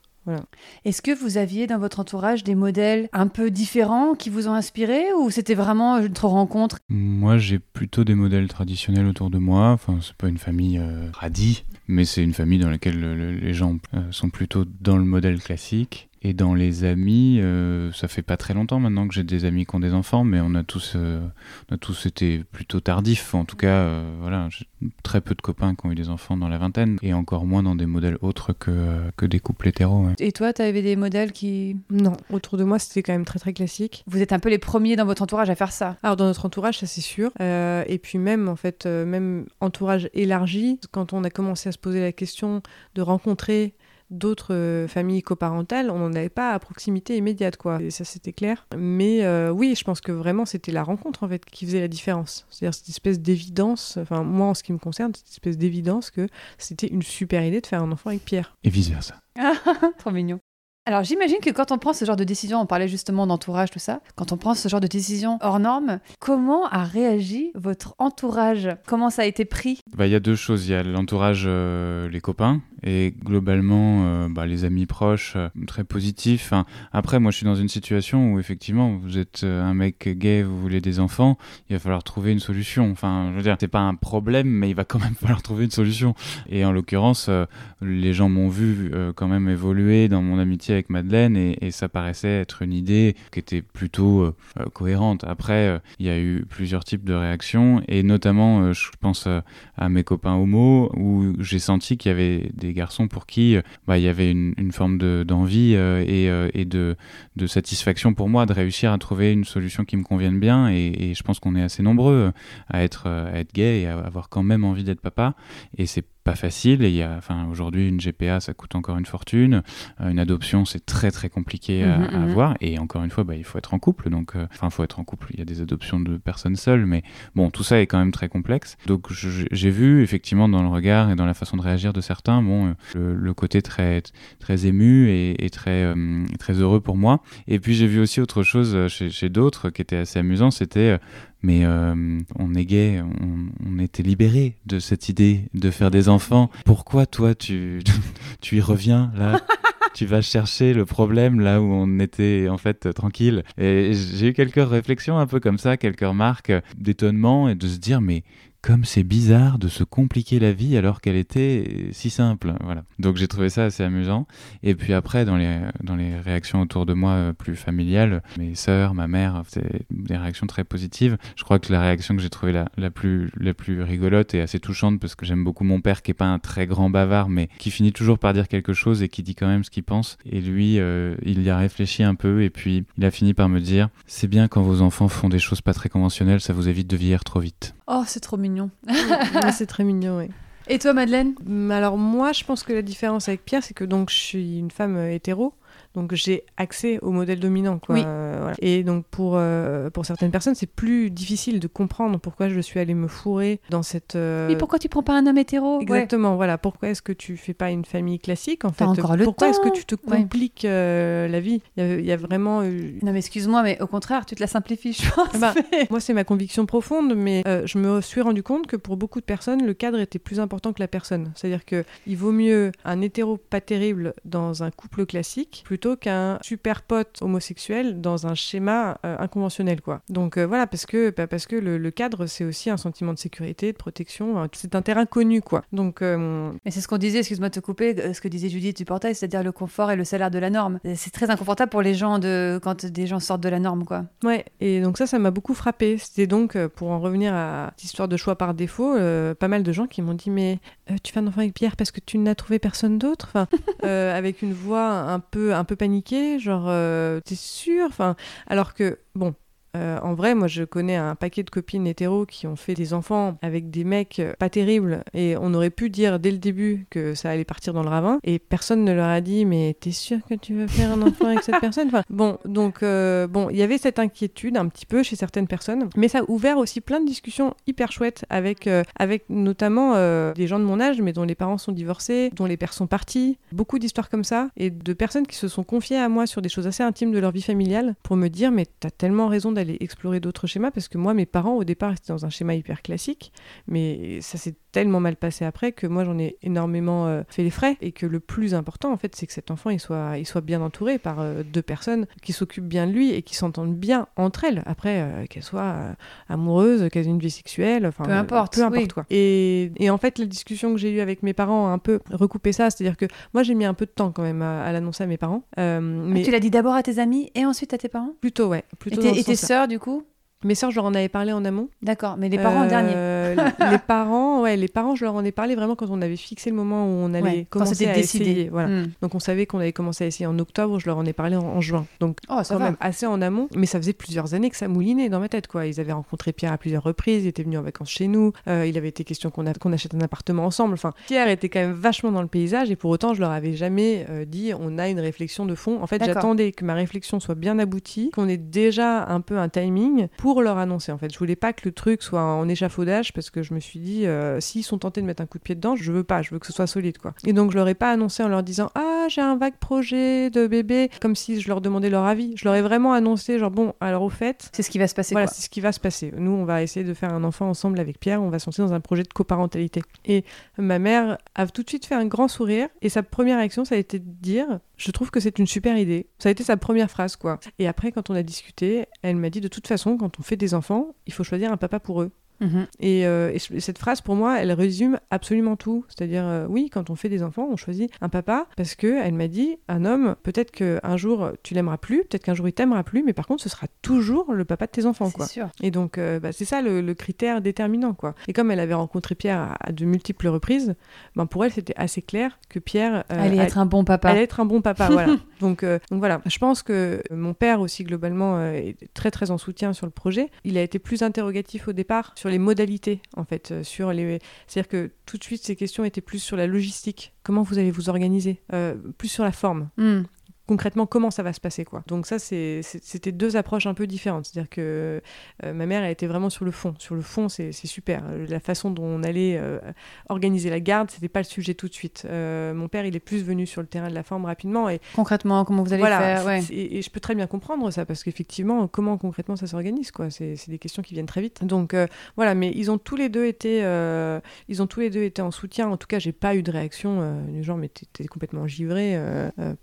Est-ce que vous aviez dans votre entourage des modèles un peu différents qui vous ont inspiré ou c'était vraiment une rencontre? Moi, j'ai plutôt des modèles traditionnels autour de moi. Enfin, c'est pas une famille euh, radie, mais c'est une famille dans laquelle le- le- les gens euh, sont plutôt dans le modèle classique. Et dans les amis, euh, ça fait pas très longtemps maintenant que j'ai des amis qui ont des enfants, mais on a tous, euh, on a tous été plutôt tardifs. En tout cas, euh, voilà, j'ai très peu de copains qui ont eu des enfants dans la vingtaine, et encore moins dans des modèles autres que, euh, que des couples hétéros. ouais. Et toi, tu avais des modèles qui... non autour de moi c'était quand même très très classique Vous êtes un peu les premiers dans votre entourage à faire ça. Alors dans notre entourage, ça c'est sûr. Euh, et puis même en fait, euh, même entourage élargi, quand on a commencé à se poser la question de rencontrer d'autres euh, familles coparentales, on n'en avait pas à proximité immédiate quoi. Et ça c'était clair. Mais euh, oui, je pense que vraiment c'était la rencontre en fait qui faisait la différence. C'est-à-dire cette espèce d'évidence, enfin moi en ce qui me concerne, cette espèce d'évidence que c'était une super idée de faire un enfant avec Pierre. Et vice versa. Trop mignon. Alors j'imagine que quand on prend ce genre de décision, on parlait justement d'entourage, tout ça, quand on prend ce genre de décision hors norme, comment a réagi votre entourage? Comment ça a été pris? Bah, Il y a deux choses. Il y a l'entourage, euh, les copains, et globalement, euh, bah, les amis proches, euh, très positifs. Après, moi, je suis dans une situation où, effectivement, vous êtes un mec gay, vous voulez des enfants, il va falloir trouver une solution. Enfin, je veux dire, c'est pas un problème, mais il va quand même falloir trouver une solution. Et en l'occurrence, les gens m'ont vu quand même évoluer dans mon amitié avec Madeleine, et, ça paraissait être une idée qui était plutôt euh, euh, cohérente. Après, euh, il y a eu plusieurs types de réactions, et notamment, je pense à mes copains homo, où j'ai senti qu'il y avait des garçons pour qui bah, il y avait une, forme de- d'envie et, de, satisfaction pour moi de réussir à trouver une solution qui me convienne bien. Et, et je pense qu'on est assez nombreux à être, à être gay et à avoir quand même envie d'être papa. Et c'est pas facile. Et il y a, enfin, aujourd'hui, une GPA, ça coûte encore une fortune. Euh, une adoption, c'est très très compliqué à, Mhm, à mhm. avoir. Et encore une fois, bah, il faut être en couple. Donc, euh, enfin, il faut être en couple. Il y a des adoptions de personnes seules, mais bon, tout ça est quand même très complexe. Donc, j'ai vu effectivement dans le regard et dans la façon de réagir de certains, bon, euh, le, le côté très très ému et, et très très heureux pour moi. Et puis j'ai vu aussi autre chose chez, chez d'autres qui était assez amusant, c'était mais euh, on est gay, on, était libéré de cette idée de faire des enfants. Pourquoi toi tu tu y reviens là? Tu vas chercher le problème là où on était en fait tranquille. Et j'ai eu quelques réflexions un peu comme ça, quelques remarques d'étonnement et de se dire mais comme c'est bizarre de se compliquer la vie alors qu'elle était si simple. Voilà. Donc j'ai trouvé ça assez amusant. Et puis après, dans les, dans les réactions autour de moi euh, plus familiales, mes sœurs, ma mère, c'est des réactions très positives. Je crois que la réaction que j'ai trouvée la, la, plus, la plus rigolote et assez touchante, parce que j'aime beaucoup mon père qui est pas un très grand bavard, mais qui finit toujours par dire quelque chose et qui dit quand même ce qu'il pense. Et lui, euh, il y a réfléchi un peu et puis il a fini par me dire, c'est bien quand vos enfants font des choses pas très conventionnelles, ça vous évite de vieillir trop vite. Oh, c'est trop mignon. Ouais, c'est très mignon, oui. Et toi, Madeleine? Alors moi, je pense que la différence avec Pierre, c'est que donc je suis une femme euh, hétéro. Donc j'ai accès au modèle dominant. Quoi. Oui. Euh, voilà. Et donc pour, euh, pour certaines personnes, c'est plus difficile de comprendre pourquoi je suis allée me fourrer dans cette... euh, Mais pourquoi tu prends pas un homme hétéro? Ouais. Exactement, voilà. Pourquoi est-ce que tu fais pas une famille classique en fait? encore le Pourquoi est-ce que tu te compliques euh, la vie? Il y, a, il y a vraiment... Non, mais excuse-moi, mais au contraire, tu te la simplifies, je pense. Bah, moi, c'est ma conviction profonde, mais je me suis rendu compte que pour beaucoup de personnes, le cadre était plus important que la personne. C'est-à-dire que il vaut mieux un hétéro pas terrible dans un couple classique plutôt qu'un super pote homosexuel dans un schéma euh, inconventionnel, quoi. Donc euh, voilà, parce que bah, parce que le, le cadre, c'est aussi un sentiment de sécurité, de protection. hein, c'est un terrain connu, quoi. Donc euh, Mais c'est ce qu'on disait, excuse-moi de te couper, ce que disait Judith du portail, c'est-à-dire le confort et le salaire de la norme. C'est très inconfortable pour les gens de quand des gens sortent de la norme, quoi. Ouais, et donc ça, ça m'a beaucoup frappé. C'était donc, pour en revenir à cette histoire de choix par défaut, euh, pas mal de gens qui m'ont dit Mais euh, tu fais un enfant avec Pierre parce que tu n'as trouvé personne d'autre? Enfin, euh, Avec une voix un peu, un peu paniquée, genre, euh, t'es sûr? Enfin, Alors que, bon. Euh, en vrai, moi, je connais un paquet de copines hétéros qui ont fait des enfants avec des mecs pas terribles. Et on aurait pu dire dès le début que ça allait partir dans le ravin. Et personne ne leur a dit mais t'es sûr que tu veux faire un enfant avec cette personne? Enfin, Bon, donc euh, bon, il y avait cette inquiétude un petit peu chez certaines personnes, mais ça a ouvert aussi plein de discussions hyper chouettes avec, euh, avec notamment des gens de mon âge mais dont les parents sont divorcés, dont les pères sont partis, beaucoup d'histoires comme ça et de personnes qui se sont confiées à moi sur des choses assez intimes de leur vie familiale pour me dire mais t'as tellement raison d'aller explorer d'autres schémas parce que moi mes parents au départ étaient dans un schéma hyper classique mais ça s'est tellement mal passé après que moi j'en ai énormément euh, fait les frais et que le plus important en fait c'est que cet enfant il soit, il soit bien entouré par euh, deux personnes qui s'occupent bien de lui et qui s'entendent bien entre elles après euh, qu'elles soient amoureuses qu'elles aient une vie sexuelle enfin Peu importe, peu importe oui. quoi et, et en fait la discussion que j'ai eue avec mes parents a un peu recoupé ça c'est à dire que moi j'ai mis un peu de temps quand même à, à l'annoncer à mes parents euh, mais Tu l'as dit d'abord à tes amis et ensuite à tes parents? Plutôt ouais Et plutôt ce et tes sens-là. Du coup mes sœurs je leur en avais parlé en amont D'accord, mais les parents en euh, dernier. les parents, ouais, les parents, je leur en ai parlé vraiment quand on avait fixé le moment où on allait Ouais, commencer à décidé. essayer. Voilà. Hmm. Donc on savait qu'on allait commencer à essayer en octobre, je leur en ai parlé en, en juin. Donc Oh, ça quand va. même assez en amont, mais ça faisait plusieurs années que ça moulinait dans ma tête quoi. Ils avaient rencontré Pierre à plusieurs reprises, il était venu en vacances chez nous, euh, il avait été question qu'on achète un appartement ensemble. Enfin, Pierre était quand même vachement dans le paysage et pour autant je leur avais jamais euh, dit on a une réflexion de fond. En fait, j'attendais que ma réflexion soit bien aboutie, qu'on ait déjà un peu un timing pour leur annoncer. En fait, je voulais pas que le truc soit en échafaudage parce que je me suis dit euh, s'ils sont tentés de mettre un coup de pied dedans, je veux pas, je veux que ce soit solide quoi. Et donc je leur ai pas annoncé en leur disant ah j'ai un vague projet de bébé comme si je leur demandais leur avis. Je leur ai vraiment annoncé genre bon alors au fait C'est ce qui va se passer, voilà, c'est ce qui va se passer. Nous, on va essayer de faire un enfant ensemble avec Pierre. On va se lancer dans un projet de coparentalité. Et ma mère a tout de suite fait un grand sourire. Et sa première action, ça a été de dire Je trouve que c'est une super idée. Ça a été sa première phrase, quoi. Et après, quand on a discuté, elle m'a dit De toute façon, quand on fait des enfants, il faut choisir un papa pour eux. Mhm. Et, euh, et ce- cette phrase, pour moi, elle résume absolument tout. C'est-à-dire, euh, oui, quand on fait des enfants, on choisit un papa parce que elle m'a dit, un homme, peut-être qu'un jour tu l'aimeras plus, peut-être qu'un jour il t'aimera plus, mais par contre, ce sera toujours le papa de tes enfants, quoi. Sûr. Et donc, euh, bah, c'est ça le, le critère déterminant, quoi. Et comme elle avait rencontré Pierre à, à de multiples reprises, ben pour elle, c'était assez clair que Pierre euh, Allez a- être un bon papa. allait être un bon papa, voilà. Donc, euh, donc voilà, je pense que mon père aussi globalement euh, est très très en soutien sur le projet. Il a été plus interrogatif au départ sur les modalités en fait, euh, sur les. C'est-à-dire que tout de suite ces questions étaient plus sur la logistique. Comment vous allez vous organiser Plus sur la forme Hmm. Concrètement comment ça va se passer quoi. Donc ça c'est c'était deux approches un peu différentes. C'est-à-dire que euh, ma mère elle était vraiment sur le fond. Sur le fond c'est c'est super. Euh, La façon dont on allait euh, organiser la garde c'était pas le sujet tout de suite. Euh, mon père il est plus venu sur le terrain de la forme rapidement et Concrètement, comment vous allez voilà. faire ouais. Et, et je peux très bien comprendre ça parce qu'effectivement comment concrètement ça s'organise quoi. C'est c'est des questions qui viennent très vite. Donc voilà mais ils ont tous les deux été ils ont tous les deux été en soutien. En tout cas j'ai pas eu de réaction du genre mais t'es t'es complètement givré.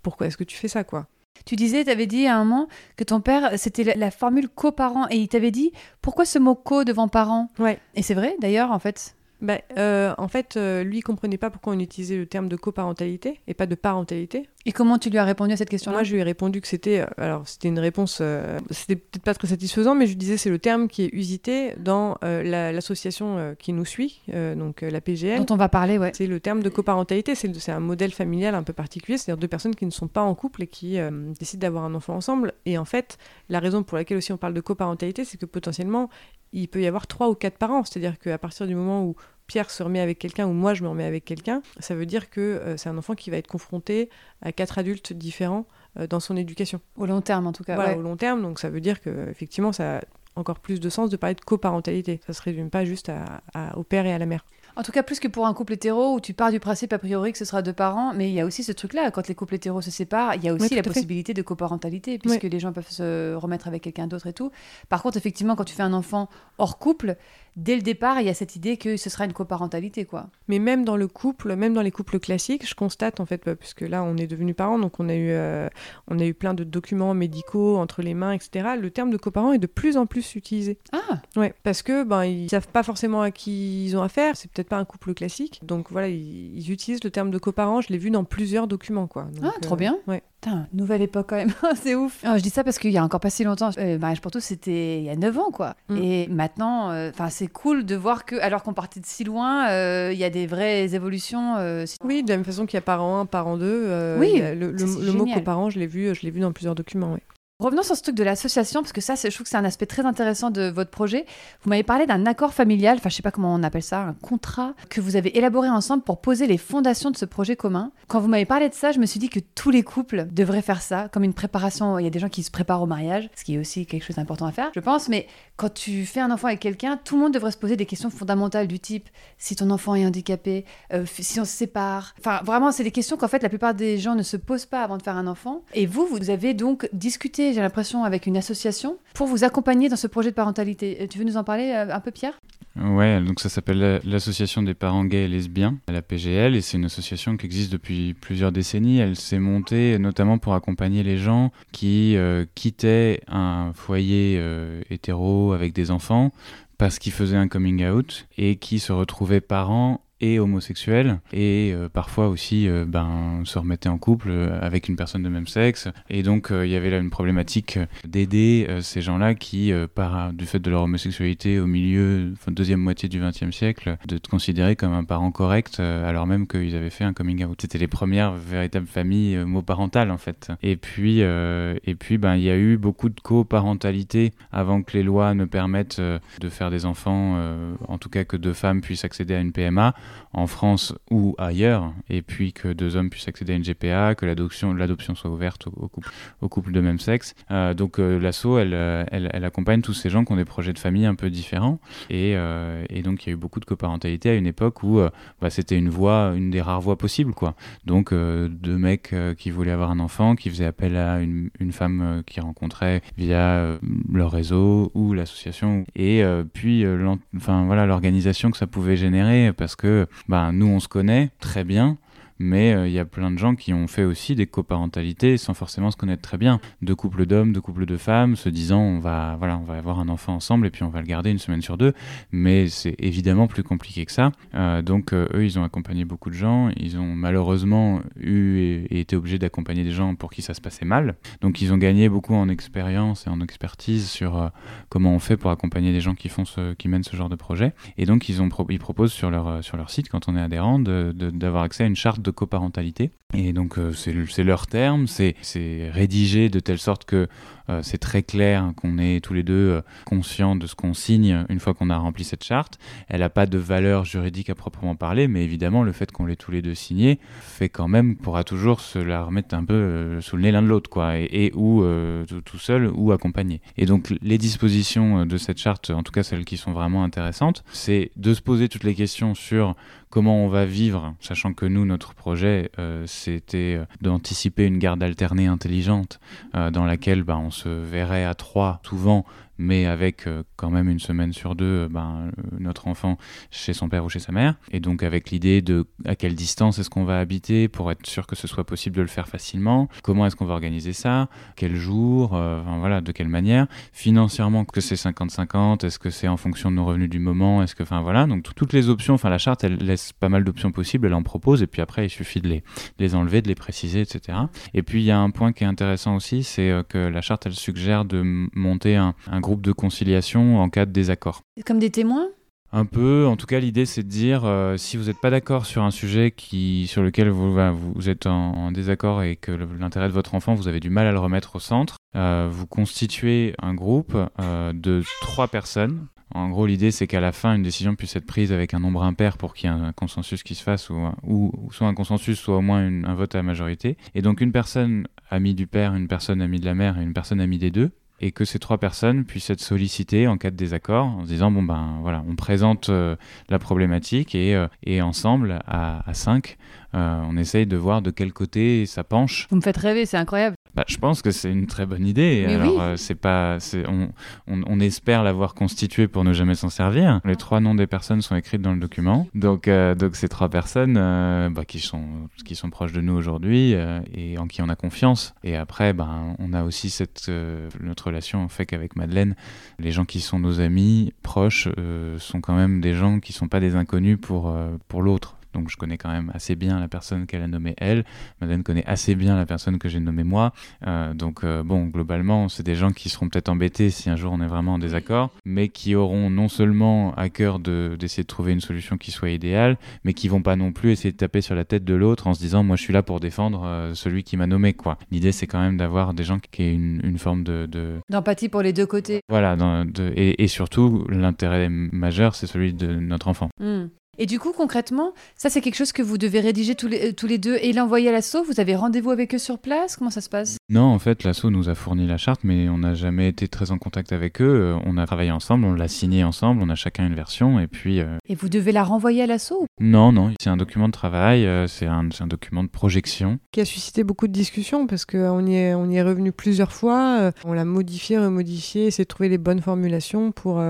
pourquoi est-ce que tu fais ça quoi. Tu disais, tu avais dit à un moment que ton père, c'était la, la formule coparent. Et il t'avait dit, pourquoi ce mot co devant parent? Ouais. Et c'est vrai, d'ailleurs, en fait. Bah, euh, en fait, euh, lui, il comprenait pas pourquoi on utilisait le terme de coparentalité et pas de parentalité. Et comment tu lui as répondu à cette question-là Moi, je lui ai répondu que c'était, euh, alors c'était une réponse, euh, c'était peut-être pas très satisfaisant, mais je lui disais c'est le terme qui est usité dans euh, la- l'association euh, qui nous suit, donc la PGL. Dont on va parler, ouais. C'est le terme de coparentalité, c'est c'est un modèle familial un peu particulier, c'est-à-dire deux personnes qui ne sont pas en couple et qui décident d'avoir un enfant ensemble. Et en fait, la raison pour laquelle aussi on parle de coparentalité, c'est que potentiellement, il peut y avoir trois ou quatre parents. C'est-à-dire qu'à partir du moment où Pierre se remet avec quelqu'un ou moi je me remets avec quelqu'un, ça veut dire que euh, c'est un enfant qui va être confronté à quatre adultes différents euh, dans son éducation. Au long terme, en tout cas. Voilà, ouais. au long terme, donc ça veut dire que effectivement ça a encore plus de sens de parler de coparentalité. Ça se résume pas juste à- à- au père et à la mère. En tout cas, plus que pour un couple hétéro où tu pars du principe a priori que ce sera deux parents, mais il y a aussi ce truc-là, quand les couples hétéros se séparent, il y a aussi Oui, la possibilité de coparentalité, puisque les gens peuvent se remettre avec quelqu'un d'autre et tout. Par contre, effectivement, quand tu fais un enfant hors couple, dès le départ, il y a cette idée que ce sera une coparentalité, quoi. Mais même dans le couple, même dans les couples classiques, je constate en fait, bah, puisque là on est devenus parents, donc on a eu, euh, on a eu plein de documents médicaux entre les mains, etc. Le terme de coparent est de plus en plus utilisé. Ah, Ouais, parce que ben ils savent pas forcément à qui ils ont affaire. C'est peut-être pas un couple classique, donc voilà, ils, ils utilisent le terme de coparent. Je l'ai vu dans plusieurs documents, quoi. Donc, Ah, trop euh, bien. Ouais. Putain, nouvelle époque quand même, c'est ouf. Ah, je dis ça parce qu'il y a encore pas si longtemps, euh, mariage pour tous, c'était il y a 9 ans quoi. Mm. Et maintenant, euh, enfin c'est cool de voir que, alors qu'on partait de si loin, euh, il y a des vraies évolutions. euh, Oui, de la même façon qu'il y a parent 1, parent 2. euh, Oui, le, mot coparent, je l'ai vu, je l'ai vu dans plusieurs documents. ouais. Revenons sur ce truc de l'association, parce que ça, je trouve que c'est un aspect très intéressant de votre projet. Vous m'avez parlé d'un accord familial, enfin je sais pas comment on appelle ça, un contrat que vous avez élaboré ensemble pour poser les fondations de ce projet commun. Quand vous m'avez parlé de ça, je me suis dit que tous les couples devraient faire ça, comme une préparation. Il y a des gens qui se préparent au mariage, ce qui est aussi quelque chose d'important à faire, je pense. Mais quand tu fais un enfant avec quelqu'un, tout le monde devrait se poser des questions fondamentales du type si ton enfant est handicapé, euh, si on se sépare. Enfin, vraiment, c'est des questions qu'en fait la plupart des gens ne se posent pas avant de faire un enfant. Et vous, vous avez donc discuté, j'ai l'impression, avec une association pour vous accompagner dans ce projet de parentalité. Euh, Tu veux nous en parler euh, un peu, Pierre? Ouais, donc ça s'appelle la- l'Association des parents gays et lesbiens, la PGL, et c'est une association qui existe depuis plusieurs décennies. Elle s'est montée notamment pour accompagner les gens qui quittaient un foyer euh, hétéro avec des enfants parce qu'ils faisaient un coming out et qui se retrouvaient parents et homosexuels et euh, parfois aussi euh, ben, se remettaient en couple euh, avec une personne de même sexe. Et donc il y avait là une problématique d'aider ces gens-là qui par du fait de leur homosexualité au milieu enfin, deuxième moitié du XXe siècle de te considérer comme un parent correct alors même qu'ils avaient fait un coming out. C'était les premières véritables familles monoparentales en fait. Et puis et puis ben il y a eu beaucoup de coparentalité avant que les lois ne permettent de faire des enfants en tout cas que deux femmes puissent accéder à une PMA en France ou ailleurs, et puis que deux hommes puissent accéder à une GPA, que l'adoption, soit ouverte au, au couple, au couple de même sexe. Euh, donc euh, euh, elle, elle accompagne tous ces gens qui ont des projets de famille un peu différents, et, euh, et donc il y a eu beaucoup de coparentalité à une époque où bah, c'était une voie, une des rares voies possibles, quoi. Donc deux mecs qui voulaient avoir un enfant, qui faisaient appel à une, une femme qu'ils rencontraient via leur réseau ou l'association, et puis enfin voilà l'organisation que ça pouvait générer, parce que bah, nous on se connaît très bien. Mais euh, il y a plein de gens qui ont fait aussi des coparentalités sans forcément se connaître très bien. Deux couples d'hommes, deux couples de femmes, se disant on va, voilà, on va avoir un enfant ensemble et puis on va le garder une semaine sur deux. Mais c'est évidemment plus compliqué que ça. Euh, donc euh, eux, ils ont accompagné beaucoup de gens. Ils ont malheureusement eu et, été obligés d'accompagner des gens pour qui ça se passait mal. Donc ils ont gagné beaucoup en expérience et en expertise sur comment on fait pour accompagner des gens qui font ce, qui mènent ce genre de projet. Et donc ils ont ils proposent sur leur sur leur site quand on est adhérent d'avoir accès à une charte de coparentalité. Et donc euh, c'est le- c'est leur terme, c'est rédigé de telle sorte que c'est très clair qu'on est tous les deux euh, conscients de ce qu'on signe une fois qu'on a rempli cette charte. Elle n'a pas de valeur juridique à proprement parler, mais évidemment le fait qu'on l'ait tous les deux signé fait quand même qu'on pourra toujours se la remettre un peu euh, sous le nez l'un de l'autre, quoi, et, ou euh, tout, seul ou accompagné. Et donc les dispositions euh, de cette charte, en tout cas celles qui sont vraiment intéressantes, c'est de se poser toutes les questions sur comment on va vivre, sachant que nous, notre projet, euh, c'était euh, d'anticiper une garde alternée intelligente euh, dans laquelle bah, on se verrait à trois souvent, mais avec euh, quand même une semaine sur deux, euh, ben, euh, notre enfant chez son père ou chez sa mère. Et donc avec l'idée de à quelle distance est-ce qu'on va habiter pour être sûr que ce soit possible de le faire facilement, comment est-ce qu'on va organiser ça, quel jour, enfin, voilà, de quelle manière. Financièrement, que c'est 50-50, est-ce que c'est en fonction de nos revenus du moment, est-ce que, enfin voilà, donc toutes les options, enfin la charte, elle laisse pas mal d'options possibles, elle en propose, et puis après, il suffit de les, les enlever, de les préciser, etc. Et puis il y a un point qui est intéressant aussi, c'est que la charte, elle suggère de monter un, un groupe de conciliation en cas de désaccord. Comme des témoins un peu, en tout cas, l'idée c'est de dire euh, si vous n'êtes pas d'accord sur un sujet qui, sur lequel vous, vous êtes en, désaccord et que l'intérêt de votre enfant, vous avez du mal à le remettre au centre, euh, vous constituez un groupe euh, de trois personnes. En gros, l'idée c'est qu'à la fin, une décision puisse être prise avec un nombre impair pour qu'il y ait un consensus qui se fasse, ou, ou, soit un consensus, soit au moins un vote à la majorité. Et donc, une personne amie du père, une personne amie de la mère et une personne amie des deux et que ces trois personnes puissent être sollicitées en cas de désaccord en se disant bon ben voilà on présente euh, la problématique et, euh, et ensemble à, à cinq euh, on essaye de voir de quel côté ça penche. Vous me faites rêver, c'est incroyable. Bah, je pense que c'est une très bonne idée. Alors, euh, c'est pas, on, on, on, espère l'avoir constitué pour ne jamais s'en servir. Les trois noms des personnes sont écrits dans le document. Donc, euh, donc ces trois personnes bah, qui, sont, qui sont proches de nous aujourd'hui et en qui on a confiance. Et après, ben, on a aussi cette, notre en fait qu'avec Madeleine, les gens qui sont nos amis proches sont quand même des gens qui sont pas des inconnus pour, pour l'autre. Donc je connais quand même assez bien la personne qu'elle a nommée elle. Madeleine connaît assez bien la personne que j'ai nommée moi. Euh, donc euh, bon, globalement, c'est des gens qui seront peut-être embêtés si un jour on est vraiment en désaccord, mais qui auront non seulement à cœur d'essayer de, trouver une solution qui soit idéale, mais qui vont pas non plus essayer de taper sur la tête de l'autre en se disant moi je suis là pour défendre euh, celui qui m'a nommé quoi. L'idée c'est quand même d'avoir des gens qui aient une, une forme de d'empathie pour les deux côtés. Voilà, dans, de, et, et, surtout l'intérêt majeur c'est celui de notre enfant. Mmh. Et du coup, concrètement, ça, c'est quelque chose que vous devez rédiger tous les, euh, tous les deux et l'envoyer à l'assaut? Vous avez rendez-vous avec eux sur place? Comment ça se passe? Non, en fait, l'assaut nous a fourni la charte, mais on n'a jamais été très en contact avec eux. Euh, on a travaillé ensemble, on l'a signé ensemble, on a chacun une version, et puis... Euh, et vous devez la renvoyer à l'assaut Non, non, c'est un document de travail, c'est un, un, document de projection. Qui a suscité beaucoup de discussions, parce qu'on y, est, on y est revenu plusieurs fois, on l'a modifié, remodifié, essayé de trouver les bonnes formulations pour,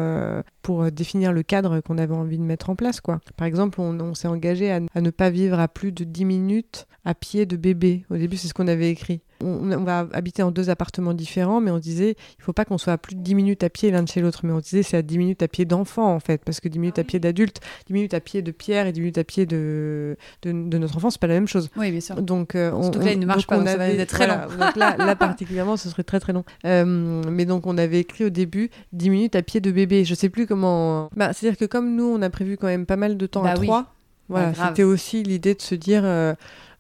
pour définir le cadre qu'on avait envie de mettre en place, quoi. Par exemple, on, s'est engagé à, à, ne pas vivre à plus de 10 minutes à pied de bébé. Au début, c'est ce qu'on avait écrit on, va habiter en deux appartements différents, mais on disait, il faut pas qu'on soit à plus de 10 minutes à pied l'un de chez l'autre, mais on disait c'est à 10 minutes à pied d'enfant en fait, parce que 10 minutes à pied d'adulte, 10 minutes à pied de Pierre et 10 minutes à pied de, de, notre enfant, c'est pas la même chose. Oui, bien sûr. Donc, euh, on, là, il ne marche pas, on avait, ça très long. donc là, là, particulièrement, ce serait très très long. Euh, mais donc, on avait écrit au début 10 minutes à pied de bébé. Je sais plus comment. Bah, C'est-à-dire que comme nous, on a prévu quand même pas mal de temps bah à trois, voilà, bah, c'était aussi l'idée de se dire. Euh,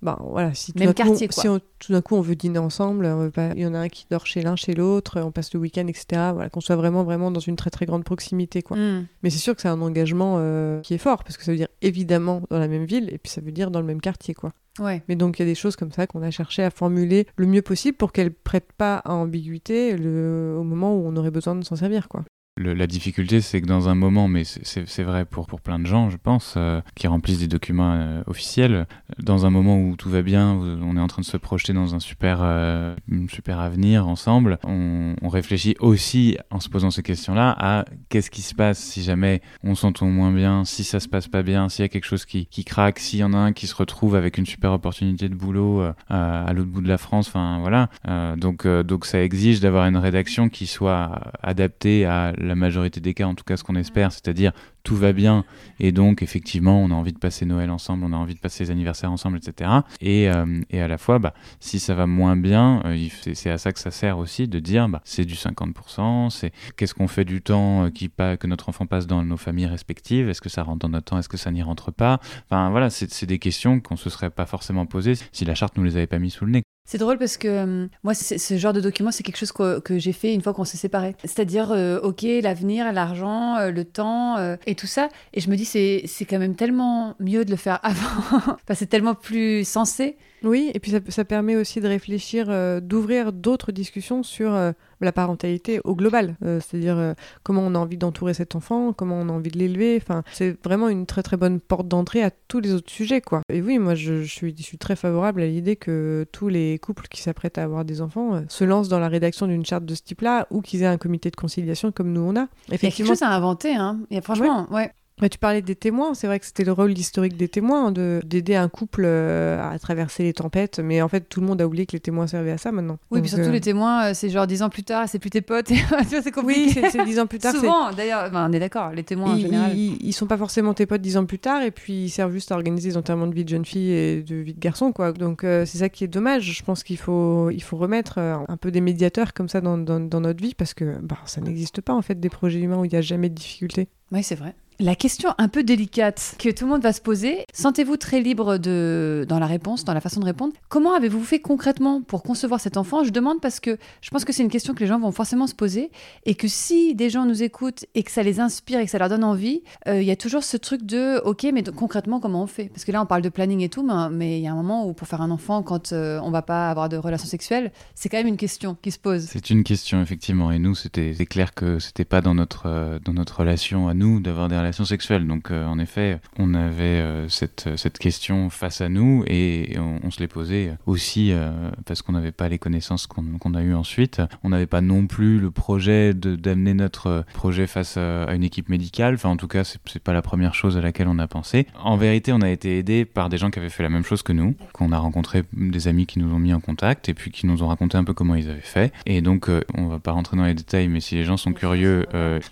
bah, voilà, si tout quartier, coup, si tout d'un coup on veut dîner ensemble, on veut pas, il y en a un qui dort chez l'un, chez l'autre, on passe le week-end, etc. Voilà, qu'on soit vraiment, vraiment dans une très très grande proximité, quoi. Hmm. Mais c'est sûr que c'est un engagement euh, qui est fort, parce que ça veut dire évidemment dans la même ville, et puis ça veut dire dans le même quartier, quoi. Ouais. Mais donc il y a des choses comme ça qu'on a cherché à formuler le mieux possible pour qu'elles prêtent pas à ambiguïté le... au moment où on aurait besoin de s'en servir, quoi la difficulté, c'est que dans un moment, mais c'est vrai pour, pour plein de gens, je pense, euh, qui remplissent des documents euh, officiels, dans un moment où tout va bien, on est en train de se projeter dans un super, euh, super avenir ensemble, on, on, réfléchit aussi, en se posant ces questions-là, à qu'est-ce qui se passe si jamais on s'entend moins bien, si ça se passe pas bien, s'il y a quelque chose qui, qui craque, s'il y en a un qui se retrouve avec une super opportunité de boulot à l'autre bout de la France, enfin voilà. donc, donc ça exige d'avoir une rédaction qui soit adaptée à la majorité des cas, en tout cas ce qu'on espère, c'est-à-dire tout va bien et donc effectivement on a envie de passer Noël ensemble, on a envie de passer les anniversaires ensemble, etc. Et, euh, et à la fois, bah, si ça va moins bien, euh, c'est à ça que ça sert aussi de dire bah, c'est du 50%, c'est qu'est-ce qu'on fait du temps euh, qui pas, que notre enfant passe dans nos familles respectives, est-ce que ça rentre dans notre temps, est-ce que ça n'y rentre pas? Enfin voilà, c'est des questions qu'on se serait pas forcément posées si la charte nous les avait pas mis sous le nez. C'est drôle parce que euh, moi, ce genre de document, c'est quelque chose que, j'ai fait une fois qu'on s'est séparés. C'est-à-dire, euh, OK, l'avenir, l'argent, euh, le temps et tout ça. Et je me dis, c'est quand même tellement mieux de le faire avant. enfin, c'est tellement plus sensé Oui, et puis ça, ça permet aussi de réfléchir, euh, d'ouvrir d'autres discussions sur euh, la parentalité au global, Euh, c'est-à-dire comment on a envie d'entourer cet enfant, comment on a envie de l'élever. Enfin, c'est vraiment une très très bonne porte d'entrée à tous les autres sujets, quoi. Et oui, moi je, je suis, je suis très favorable à l'idée que tous les couples qui s'apprêtent à avoir des enfants se lancent dans la rédaction d'une charte de ce type-là ou qu'ils aient un comité de conciliation comme nous on a. Il y a quelque Effectivement, chose à inventer, hein. Et franchement, ouais. Bah, tu parlais des témoins, c'est vrai que c'était le rôle historique des témoins, de d'aider un couple euh, à traverser les tempêtes, mais en fait tout le monde a oublié que les témoins servaient à ça maintenant. Oui, Donc, puis surtout euh, les témoins, euh, c'est genre dix ans plus tard, c'est plus tes potes. et- tu vois, c'est compliqué. Oui, c'est dix ans plus tard. c'est- Souvent, d'ailleurs, enfin, on est d'accord, les témoins en Ils, général. ils, ils sont pas forcément tes potes dix ans plus tard, et puis ils servent juste à organiser des enterrements de vie de jeune fille et de vie de garçon, quoi. Donc euh, c'est ça qui est dommage. Je pense qu'il faut, il faut remettre un peu des médiateurs comme ça dans, dans, dans notre vie, parce que bah, ça n'existe pas en fait des projets humains où il n'y a jamais de difficulté. Oui, c'est vrai. La question un peu délicate que tout le monde va se poser, sentez-vous très libre de, dans la réponse, dans la façon de répondre? Comment avez-vous fait concrètement pour concevoir cet enfant? Je demande parce que je pense que c'est une question que les gens vont forcément se poser et que si des gens nous écoutent et que ça les inspire et que ça leur donne envie, euh, il y a toujours ce truc de OK, mais concrètement, comment on fait? Parce que là, on parle de planning et tout, mais- il y a un moment où pour faire un enfant, quand euh, on va pas avoir de relations sexuelles, c'est quand même une question qui se pose. C'est une question, effectivement. Et nous, c'était clair que c'était pas dans notre, euh, dans notre relation à nous d'avoir des relations sexuelles. Donc, euh, en effet, on avait euh, cette, cette question face à nous et on, se l'est posée aussi euh, parce qu'on n'avait pas les connaissances qu'on a eues ensuite. On n'avait pas non plus le projet d'amener notre projet face à, une équipe médicale. Enfin, en tout cas, c'est pas la première chose à laquelle on a pensé. En vérité, on a été aidé par des gens qui avaient fait la même chose que nous, qu'on a rencontré des amis qui nous ont mis en contact et puis qui nous ont raconté un peu comment ils avaient fait. Et donc, on va pas rentrer dans les détails, mais si les gens sont curieux,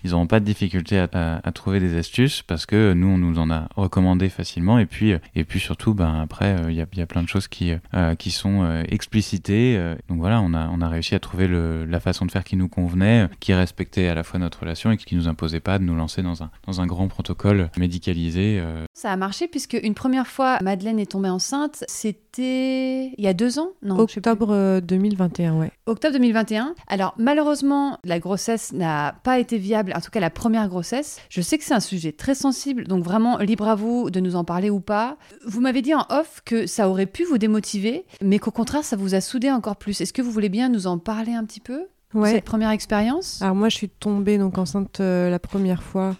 ils n'auront pas de difficulté à- à trouver des astuces parce que nous, on nous en a recommandé facilement. Et puis, euh, et puis surtout, ben, après, euh, il y, a, il y a plein de choses qui, euh, qui sont euh, explicitées. euh, donc voilà, on a, on a réussi à trouver le- la façon de faire qui nous convenait, qui respectait à la fois notre relation et qui nous imposait pas de nous lancer dans un, dans un grand protocole médicalisé. euh, Ça a marché puisque une première fois, Madeleine est tombée enceinte, c'était il y a deux ans Non. Octobre euh, 2021, ouais. Octobre 2021. Alors malheureusement, la grossesse n'a pas été viable, en tout cas la première grossesse. Je sais que c'est un sujet très sensible, donc vraiment libre à vous de nous en parler ou pas. Vous m'avez dit en off que ça aurait pu vous démotiver, mais qu'au contraire, ça vous a soudé encore plus. Est-ce que vous voulez bien nous en parler un petit peu Ouais. Cette première expérience? Alors moi, je suis tombée donc enceinte euh, la première fois.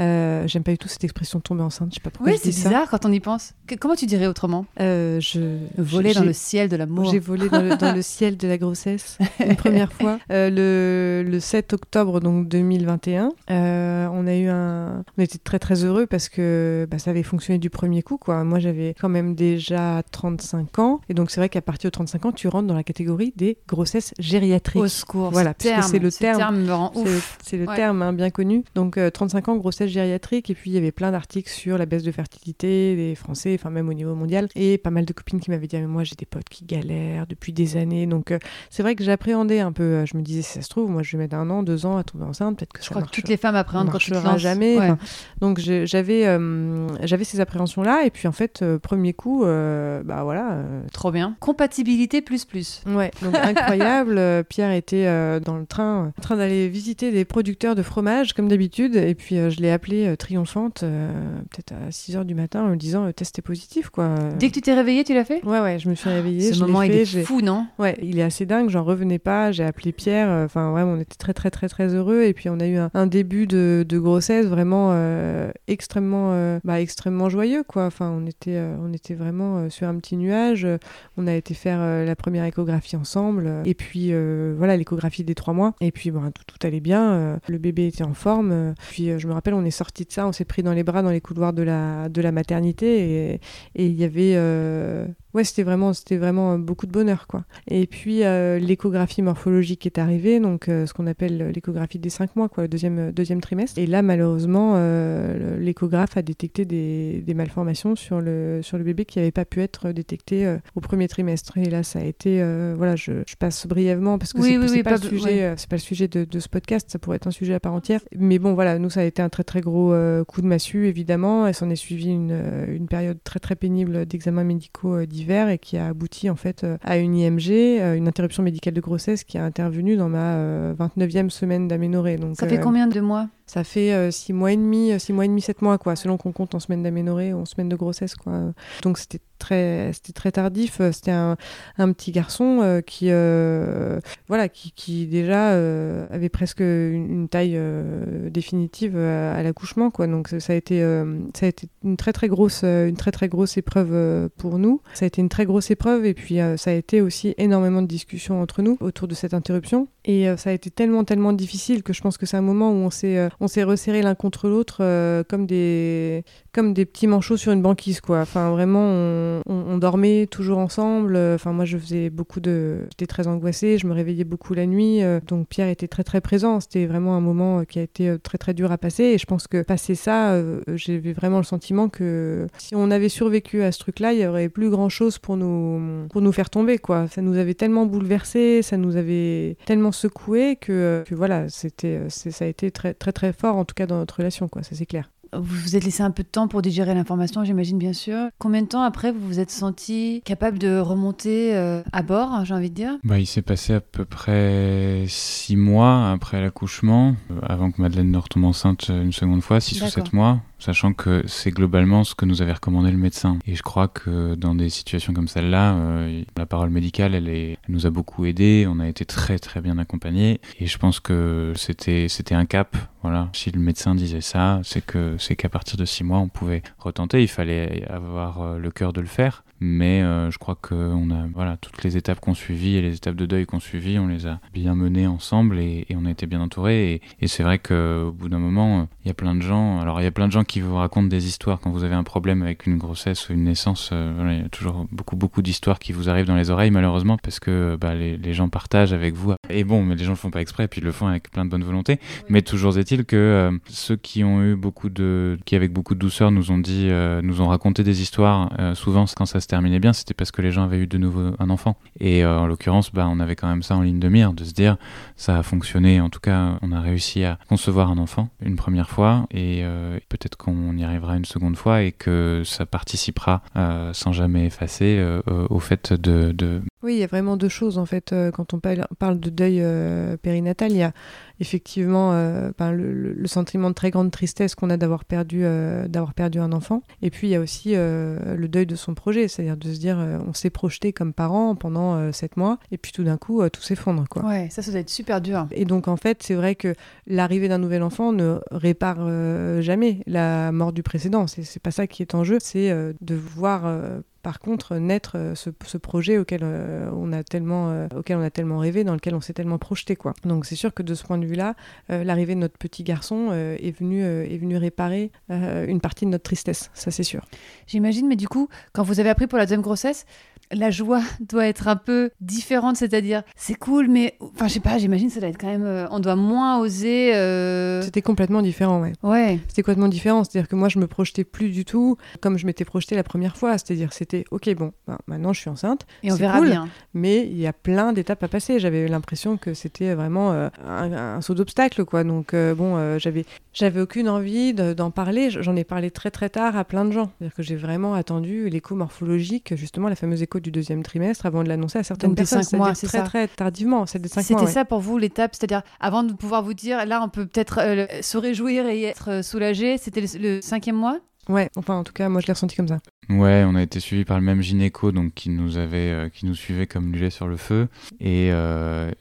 Euh, J'aime pas du tout cette expression tomber enceinte. Je sais pas pourquoi Oui, c'est dis ça. bizarre quand on y pense. Que- comment tu dirais autrement? Euh, je Voler dans le ciel de l'amour. J'ai volé dans le, dans le ciel de la grossesse une première fois euh, le, le 7 octobre donc 2021. Euh, on a eu un, on était très très heureux parce que bah, ça avait fonctionné du premier coup quoi. Moi j'avais quand même déjà 35 ans et donc c'est vrai qu'à partir de 35 ans tu rentres dans la catégorie des grossesses gériatriques. Au secours. Voilà, ce puisque terme, c'est le terme. C'est le terme hein, bien connu. Donc euh, 35 ans, grossesse gériatrique. Et puis il y avait plein d'articles sur la baisse de fertilité des Français, enfin même au niveau mondial. Et pas mal de copines qui m'avaient dit, Ah, mais moi j'ai des potes qui galèrent depuis des années. Donc euh, c'est vrai que j'appréhendais un peu. Euh, Je me disais, si ça se trouve, moi je vais mettre un an, deux ans à tomber enceinte. Peut-être que Je ça crois que toutes les femmes appréhendent quand tu te jamais. Ouais. Enfin, donc j'avais euh, j'avais ces appréhensions là. Et puis en fait, euh, premier coup, bah voilà. Trop bien. Compatibilité plus plus. Ouais, donc incroyable. Pierre était dans le train, en train d'aller visiter des producteurs de fromage, comme d'habitude. Et puis, je l'ai appelé euh, triomphante, euh, peut-être à 6 h du matin, en me disant euh, test est positif, quoi. Dès que tu t'es réveillée, tu l'as fait? Ouais, ouais, je me suis réveillée. Ce je moment, il fait, est j'ai- fou, non? Ouais, il est assez dingue, j'en revenais pas, j'ai appelé Pierre, enfin vraiment on était très très très très heureux et puis on a eu un, un début de, de grossesse vraiment euh, extrêmement euh, bah, extrêmement joyeux quoi, enfin on était euh, on était vraiment sur un petit nuage, on a été faire la première échographie ensemble et puis voilà l'échographie des trois mois et puis bon, tout, tout allait bien, le bébé était en forme, puis je me rappelle on est sorti de ça, on s'est pris dans les bras dans les couloirs de la de la maternité et et il y avait euh, ouais c'était vraiment c'était vraiment euh, beaucoup de bonheur quoi. Et puis euh, l'échographie morphologique est arrivée donc euh, ce qu'on appelle l'échographie des cinq mois quoi le deuxième deuxième trimestre. Et là malheureusement euh, l'échographe a détecté des, des malformations sur le sur le bébé qui n'avaient pas pu être détectées au premier trimestre. Et là ça a été voilà je, je passe brièvement parce que Oui, c'est oui, c'est oui, pas, pas le sujet ouais. c'est pas le sujet de, de ce podcast ça pourrait être un sujet à part entière. Mais bon voilà nous ça a été un très très gros coup de massue évidemment. Et s'en est suivi une, une période très très pénible d'examens médicaux divers et qui a abouti en fait euh, à une IMG euh, une interruption médicale de grossesse qui a intervenu dans ma euh, 29e semaine d'aménorrhée. Donc Ça fait euh, combien de mois? Ça fait six mois et demi, six mois et demi, sept mois, quoi, selon qu'on compte en semaine d'aménorrhée ou en semaine de grossesse, quoi. Donc c'était très, c'était très tardif. C'était un, petit garçon qui, voilà, qui, qui déjà avait presque une, taille définitive à, l'accouchement, quoi. Donc ça a été, ça a été une très très grosse, une très très grosse épreuve pour nous. Ça a été une très grosse épreuve et puis ça a été aussi énormément de discussions entre nous autour de cette interruption. Et euh, ça a été tellement, tellement difficile que je pense que c'est un moment où on s'est, euh, on s'est resserré l'un contre l'autre euh, comme, des, comme des petits manchots sur une banquise, quoi. Enfin, vraiment, on, dormait toujours ensemble. Enfin, moi, je faisais beaucoup de. J'étais très angoissée, je me réveillais beaucoup la nuit. donc, Pierre était très, très présent. C'était vraiment un moment qui a été très, très dur à passer. Et je pense que passer ça, j'ai vraiment le sentiment que si on avait survécu à ce truc-là, il y aurait plus grand-chose pour nous, pour nous faire tomber, quoi. Ça nous avait tellement bouleversé, ça nous avait tellement secoué que, que voilà, c'était, ça a été très, très, très fort, en tout cas dans notre relation, quoi, ça c'est clair. Vous vous êtes laissé un peu de temps pour digérer l'information, j'imagine bien sûr. Combien de temps après vous vous êtes senti capable de remonter euh, à bord, j'ai envie de dire? Bah, Il s'est passé à peu près six mois après l'accouchement, euh, avant que Madeleine ne retombe enceinte une seconde fois, six ou sept mois sachant que c'est globalement ce que nous avait recommandé le médecin. Et je crois que dans des situations comme celle-là, euh, la parole médicale, elle, est, nous a beaucoup aidé, on a été très très bien accompagnés, et je pense que c'était c'était un cap. Voilà, si le médecin disait ça, c'est que c'est qu'à partir de six mois, on pouvait retenter. Il fallait avoir euh, le cœur de le faire mais euh, je crois que on a voilà toutes les étapes qu'on suivit et les étapes de deuil qu'on suivit, on les a bien menées ensemble et, on a été bien entourés. Et, et c'est vrai qu'au bout d'un moment il y a plein de gens alors il y a plein de gens qui vous racontent des histoires. Quand vous avez un problème avec une grossesse ou une naissance euh, voilà, il y a toujours beaucoup beaucoup d'histoires qui vous arrivent dans les oreilles malheureusement parce que bah, les, les, gens partagent avec vous. Et bon mais les gens le font pas exprès puis ils le font avec plein de bonne volonté. Mais toujours est-il que euh, ceux qui ont eu beaucoup de qui avec beaucoup de douceur nous ont dit nous ont raconté des histoires souvent quand ça se terminait bien, c'était parce que les gens avaient eu de nouveau un enfant. Et euh, en l'occurrence, bah, on avait quand même ça en ligne de mire, de se dire, ça a fonctionné, en tout cas, on a réussi à concevoir un enfant une première fois, et euh, peut-être qu'on y arrivera une seconde fois, et que ça participera, euh, sans jamais effacer, au fait de, de, Oui, il y a vraiment deux choses, en fait, quand on parle de deuil périnatal, il y a effectivement euh, ben, le, sentiment de très grande tristesse qu'on a d'avoir perdu, euh, d'avoir perdu un enfant. Et puis il y a aussi euh, le deuil de son projet, c'est-à-dire de se dire on s'est projeté comme parent pendant sept mois et puis tout d'un coup tout s'effondre. Quoi. Ouais, ça, ça doit être super dur. Et donc en fait, c'est vrai que l'arrivée d'un nouvel enfant ne répare jamais la mort du précédent. C'est pas ça qui est en jeu, c'est de voir par contre naître euh, ce, projet auquel euh, on a tellement euh, auquel on a tellement rêvé dans lequel on s'est tellement projeté quoi. Donc c'est sûr que de ce point de vue là l'arrivée de notre petit garçon est venu est venu réparer une partie de notre tristesse ça c'est sûr. J'imagine mais du coup quand vous avez appris pour la deuxième grossesse la joie doit être un peu différente, c'est-à-dire c'est cool, mais enfin je sais pas, j'imagine ça doit être quand même, euh, on doit moins oser. Euh, C'était complètement différent, ouais. Ouais. C'était complètement différent, c'est-à-dire que moi je me projetais plus du tout comme je m'étais projetée la première fois, c'est-à-dire c'était ok bon, ben, maintenant je suis enceinte et on verra bien. Mais il y a plein d'étapes à passer. J'avais l'impression que c'était vraiment euh, un, saut d'obstacle quoi. Donc bon, j'avais j'avais aucune envie d'en parler. J'en ai parlé très très tard à plein de gens. C'est-à-dire que j'ai vraiment attendu l'écho morphologique, justement la fameuse écho du deuxième trimestre avant de l'annoncer à certaines personnes. Cinq mois, c'est très, ça. très tardivement. C'était ça pour vous l'étape, c'est-à-dire avant de pouvoir vous dire là on peut peut-être euh, se réjouir et être euh, soulagé. C'était le, cinquième mois? Ouais, enfin en tout cas moi je l'ai ressenti comme ça. Ouais, on a été suivi par le même gynéco donc qui nous avait, euh, qui nous suivait comme du lait sur le feu. Et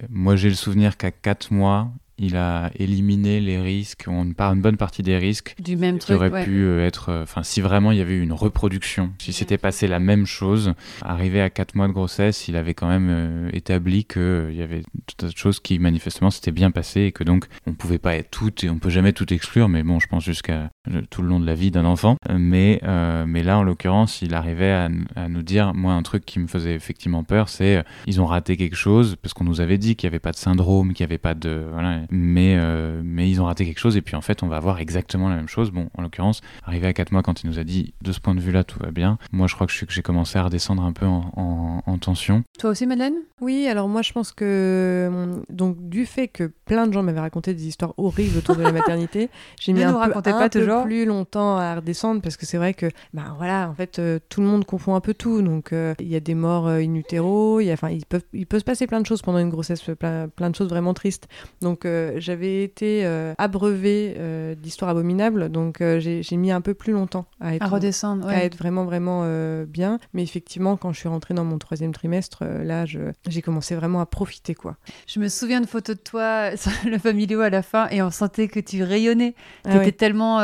moi j'ai le souvenir qu'à quatre mois il a éliminé les risques, on une bonne partie des risques du même qui auraient pu euh, être, euh, enfin, si vraiment il y avait eu une reproduction, si c'était passé la même chose, arrivé à 4 mois de grossesse, il avait quand même euh, établi qu'il y avait tout un de choses qui manifestement s'étaient bien passées et que donc on pouvait pas être tout et on peut jamais tout exclure, mais bon, je pense jusqu'à tout le long de la vie d'un enfant. Mais, mais là, en l'occurrence, il arrivait à, à, nous dire, moi, un truc qui me faisait effectivement peur, c'est ils ont raté quelque chose parce qu'on nous avait dit qu'il n'y avait pas de syndrome, qu'il n'y avait pas de, voilà, mais, euh, mais ils ont raté quelque chose et puis en fait on va avoir exactement la même chose. Bon, en l'occurrence, arrivé à 4 mois quand il nous a dit de ce point de vue-là tout va bien, moi je crois que j'ai commencé à redescendre un peu en, en, tension. Toi aussi Madeleine? Oui, alors moi je pense que donc du fait que plein de gens m'avaient raconté des histoires horribles autour de la maternité, j'ai mis un, peu, un pas peu plus longtemps à redescendre parce que c'est vrai que ben voilà en fait euh, tout le monde confond un peu tout. Donc euh, il y a des morts in utero, il enfin il peut il peut se passer plein de choses pendant une grossesse plein, plein de choses vraiment tristes. Donc j'avais été abreuvée d'histoires abominables, donc j'ai mis un peu plus longtemps à être, redescendre, à être vraiment, vraiment bien. Mais effectivement, quand je suis rentrée dans mon troisième trimestre, là, j'ai commencé vraiment à profiter, quoi. Je me souviens de photos de toi sur le familio à la fin et on sentait que tu rayonnais. Tu étais tellement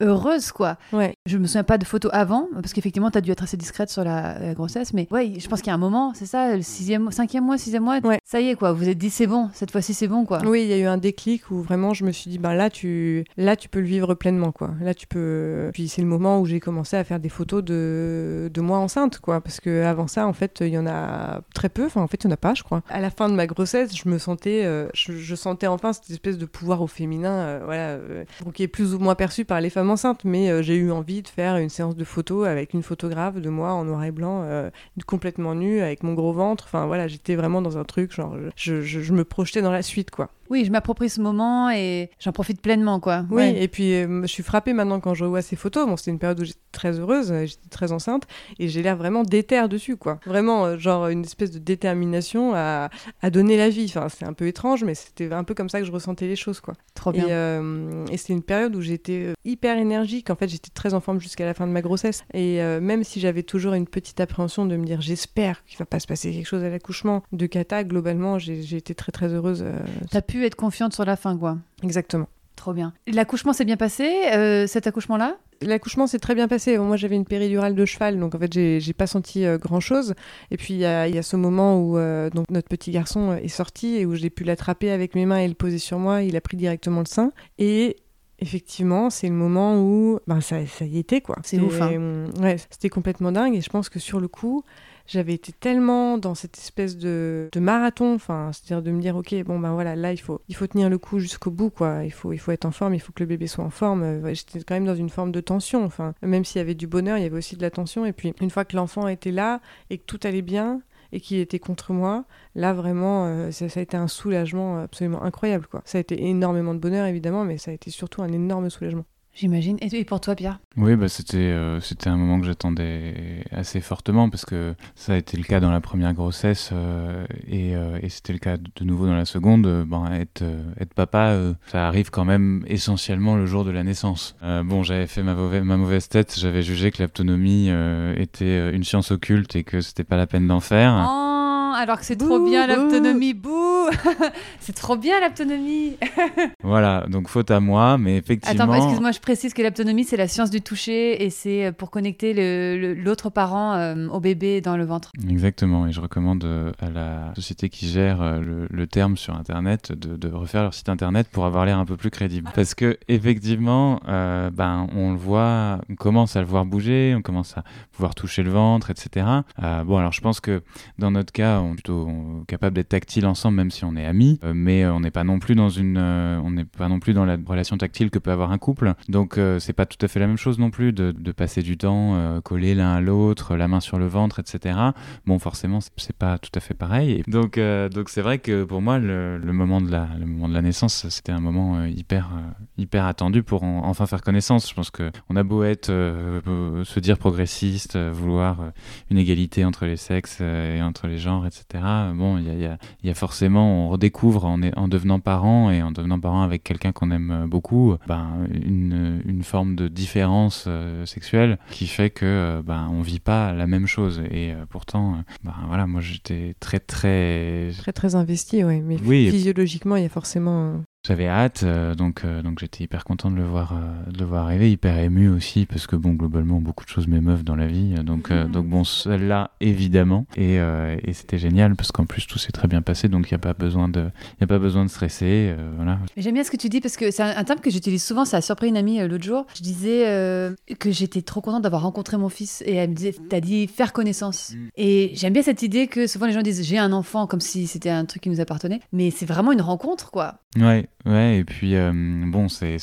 heureuse, quoi. Ouais. Je me souviens pas de photos avant, parce qu'effectivement, tu as dû être assez discrète sur la, grossesse, mais ouais, je pense qu'il y a un moment, c'est ça, le sixième, cinquième mois, sixième mois, ça y est, quoi. Vous êtes dit, c'est bon, cette fois-ci, c'est bon, quoi. Oui, il y a eu un déclic où vraiment, je me suis dit, bah là, tu, là, tu peux le vivre pleinement, quoi. Là, tu peux. Puis c'est le moment où j'ai commencé à faire des photos de, de moi enceinte, quoi, parce que avant ça, en fait, il y en a très peu. Enfin, en fait, il n'y en a pas, je crois. À la fin de ma grossesse, je me sentais, euh, je, sentais enfin cette espèce de pouvoir au féminin, euh, voilà, euh, qui est plus ou moins perçu par les femmes enceintes, mais j'ai eu envie de faire une séance de photos avec une photographe de moi en noir et blanc, complètement nue, avec mon gros ventre. Enfin voilà, j'étais vraiment dans un truc, genre, je, je, me projetais dans la suite, quoi. Oui, je m'approprie ce moment et j'en profite pleinement, quoi. Oui, et puis je suis frappée maintenant quand je revois ces photos. Bon, c'était une période où j'étais très heureuse, j'étais très enceinte, et j'ai l'air vraiment déterre dessus, quoi. Vraiment, genre, une espèce de détermination à, à donner la vie. Enfin, c'est un peu étrange, mais c'était un peu comme ça que je ressentais les choses, quoi. Trop bien. Et, euh, et c'était une période où j'étais hyper énergique. En fait, j'étais très en forme jusqu'à la fin de ma grossesse. Et euh, même si j'avais toujours une petite appréhension de me dire j'espère qu'il va pas se passer quelque chose à l'accouchement de Kata, globalement, j'ai été très très heureuse. Euh, T'as pu être confiante sur la fin, quoi. Exactement. Trop bien. L'accouchement s'est bien passé, euh, cet accouchement-là? L'accouchement s'est très bien passé. Moi, j'avais une péridurale de cheval, donc en fait, j'ai pas senti grand-chose. Et puis, il y, a, ce moment où donc notre petit garçon est sorti et où j'ai pu l'attraper avec mes mains et le poser sur moi. Il a pris directement le sein. Et effectivement, c'est le moment où ben, ça, ça y était, quoi. C'est ouf. Hein. Ouais, c'était complètement dingue. Et je pense que sur le coup, j'avais été tellement dans cette espèce de, de marathon, enfin, c'est-à-dire de me dire, ok, bon ben voilà, là il faut, il faut tenir le coup jusqu'au bout, quoi. Il faut, il faut être en forme, il faut que le bébé soit en forme. Euh, j'étais quand même dans une forme de tension, enfin, même s'il y avait du bonheur, il y avait aussi de la tension. Et puis une fois que l'enfant était là et que tout allait bien, et qu'il était contre moi, là vraiment, euh, ça, ça, a été un soulagement absolument incroyable. Quoi. Ça a été énormément de bonheur évidemment, mais ça a été surtout un énorme soulagement. J'imagine. Et pour toi, Pierre Oui, bah, c'était euh, c'était un moment que j'attendais assez fortement parce que ça a été le cas dans la première grossesse euh, et, euh, et c'était le cas de nouveau dans la seconde. Ben, être, être papa, ça arrive quand même essentiellement le jour de la naissance. bon, j'avais fait ma, mauvaise, ma mauvaise tête, j'avais jugé que l'autonomie était une science occulte et que c'était pas la peine d'en faire. Oh alors que c'est trop bien l'autonomie. Bouh C'est trop bien l'autonomie Voilà, donc faute à moi, mais effectivement. Attends, excuse-moi, je précise que l'autonomie, c'est la science du toucher et c'est euh, pour connecter l'autre parent euh, au bébé dans le ventre. Exactement, et je recommande euh, à la société qui gère le, terme sur Internet de, refaire leur site Internet pour avoir l'air un peu plus crédible. Parce que, effectivement, ben, on le voit, on commence à le voir bouger, on commence à pouvoir toucher le ventre, etc. bon, alors je pense que dans notre cas, plutôt capable d'être tactile ensemble, même si on est amis, euh, mais euh, on n'est pas non plus dans une, euh, on n'est pas non plus dans la relation tactile que peut avoir un couple. Donc c'est pas tout à fait la même chose non plus de, de passer du temps collés l'un à l'autre, la main sur le ventre, etc. Bon, forcément, c'est pas tout à fait pareil. donc donc c'est vrai que pour moi, le, moment de la, le moment de la naissance, c'était un moment hyper hyper attendu pour enfin faire connaissance. Je pense que on a beau être se dire progressiste, vouloir une égalité entre les sexes et entre les genres. Bon, il y a, y a, forcément, on redécouvre en, en, devenant parent et en devenant parent avec quelqu'un qu'on aime beaucoup, ben, une, une, forme de différence euh, sexuelle qui fait que euh, ben, on vit pas la même chose. Et euh, pourtant, ben, voilà, moi j'étais très très très très investi, ouais. Mais oui, physiologiquement, il y a forcément j'avais hâte, euh, donc, euh, donc j'étais hyper content de le, voir, euh, de le voir arriver, hyper ému aussi, parce que bon, globalement, beaucoup de choses m'émeuvent dans la vie. Donc, mhm. donc bon, celle-là, évidemment. Et, et c'était génial, parce qu'en plus, tout s'est très bien passé, donc il n'y a, pas besoin de, y a pas besoin de stresser. voilà. J'aime bien ce que tu dis, parce que c'est un, terme que j'utilise souvent, ça a surpris une amie l'autre jour. Je disais que j'étais trop contente d'avoir rencontré mon fils, et elle me disait, t'as dit faire connaissance. Mm. Et j'aime bien cette idée que souvent les gens disent, j'ai un enfant, comme si c'était un truc qui nous appartenait, mais c'est vraiment une rencontre, quoi. Ouais, Ouais, et puis euh, bon, c'est,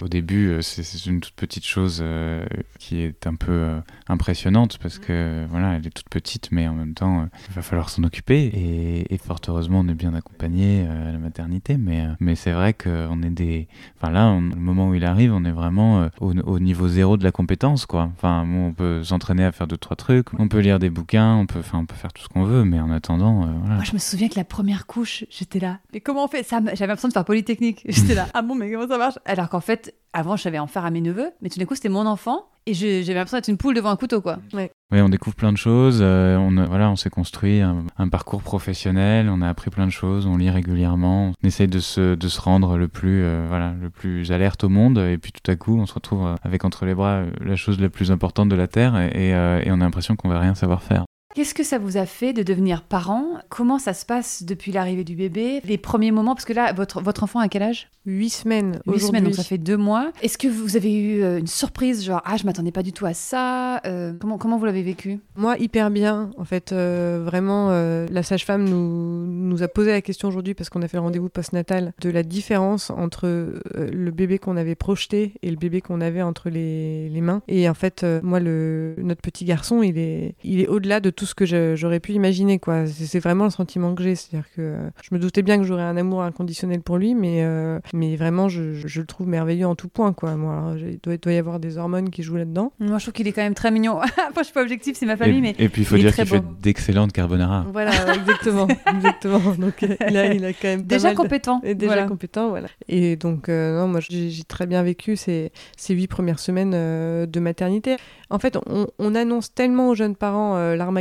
au début, euh, c'est, une toute petite chose euh, qui est un peu impressionnante parce que voilà, elle est toute petite, mais en même temps, il va falloir s'en occuper. Et, et, fort heureusement, on est bien accompagné à la maternité, mais mais c'est vrai qu'on est des, enfin là, le moment où il arrive, on est vraiment au, au, niveau zéro de la compétence, quoi. Enfin, bon, on peut s'entraîner à faire deux trois trucs, on peut lire des bouquins, on peut, enfin, on peut faire tout ce qu'on veut, mais en attendant, voilà. Moi, je me souviens que la première couche, j'étais là. Mais comment on fait? Ça J'avais l'impression de faire politique technique. J'étais là, ah bon, mais comment ça marche? Alors qu'en fait, avant, je savais en faire à mes neveux, mais tout d'un coup, c'était mon enfant. Et j'avais l'impression d'être une poule devant un couteau, quoi. Oui, on découvre plein de choses. euh, on, a- voilà, on s'est construit un, un parcours professionnel. On a appris plein de choses. On lit régulièrement. On essaye de se, de se rendre le plus, euh, voilà, le plus alerte au monde. Et puis tout à coup, on se retrouve avec entre les bras la chose la plus importante de la terre. Et, et, euh, et on a l'impression qu'on va rien savoir faire. Qu'est-ce que ça vous a fait de devenir parent? Comment ça se passe depuis l'arrivée du bébé? Les premiers moments, parce que là, votre, votre enfant a quel âge? Huit semaines Huit semaines, donc ça fait deux mois. Est-ce que vous avez eu euh, une surprise, genre, ah, je m'attendais pas du tout à ça Euh, comment, comment vous l'avez vécu? Moi, hyper bien. En fait, euh, vraiment, euh, la sage-femme nous, nous a posé la question aujourd'hui parce qu'on a fait le rendez-vous postnatal de la différence entre le bébé qu'on avait projeté et le bébé qu'on avait entre les, les mains. Et en fait, moi, le, notre petit garçon, il est, il est au-delà de tout ce que j'aurais pu imaginer. quoi. C'est vraiment le sentiment que j'ai. C'est-à-dire que euh, je me doutais bien que j'aurais un amour inconditionnel pour lui, mais, euh, mais vraiment, je, je- je le trouve merveilleux en tout point. Quoi. Moi, alors, il doit, il doit y avoir des hormones qui jouent là-dedans. Moi, je trouve qu'il est quand même très mignon. Après, je suis pas objective, c'est ma famille, et, mais et puis il faut il est dire qu'il fait d'excellentes carbonara. Voilà, exactement, exactement. Donc euh, il a, il a quand même déjà de- compétent. et déjà Voilà. compétent, voilà. Et donc euh, non, moi j'ai très bien vécu ces, ces huit premières semaines euh, de maternité. En fait, on, on annonce tellement aux jeunes parents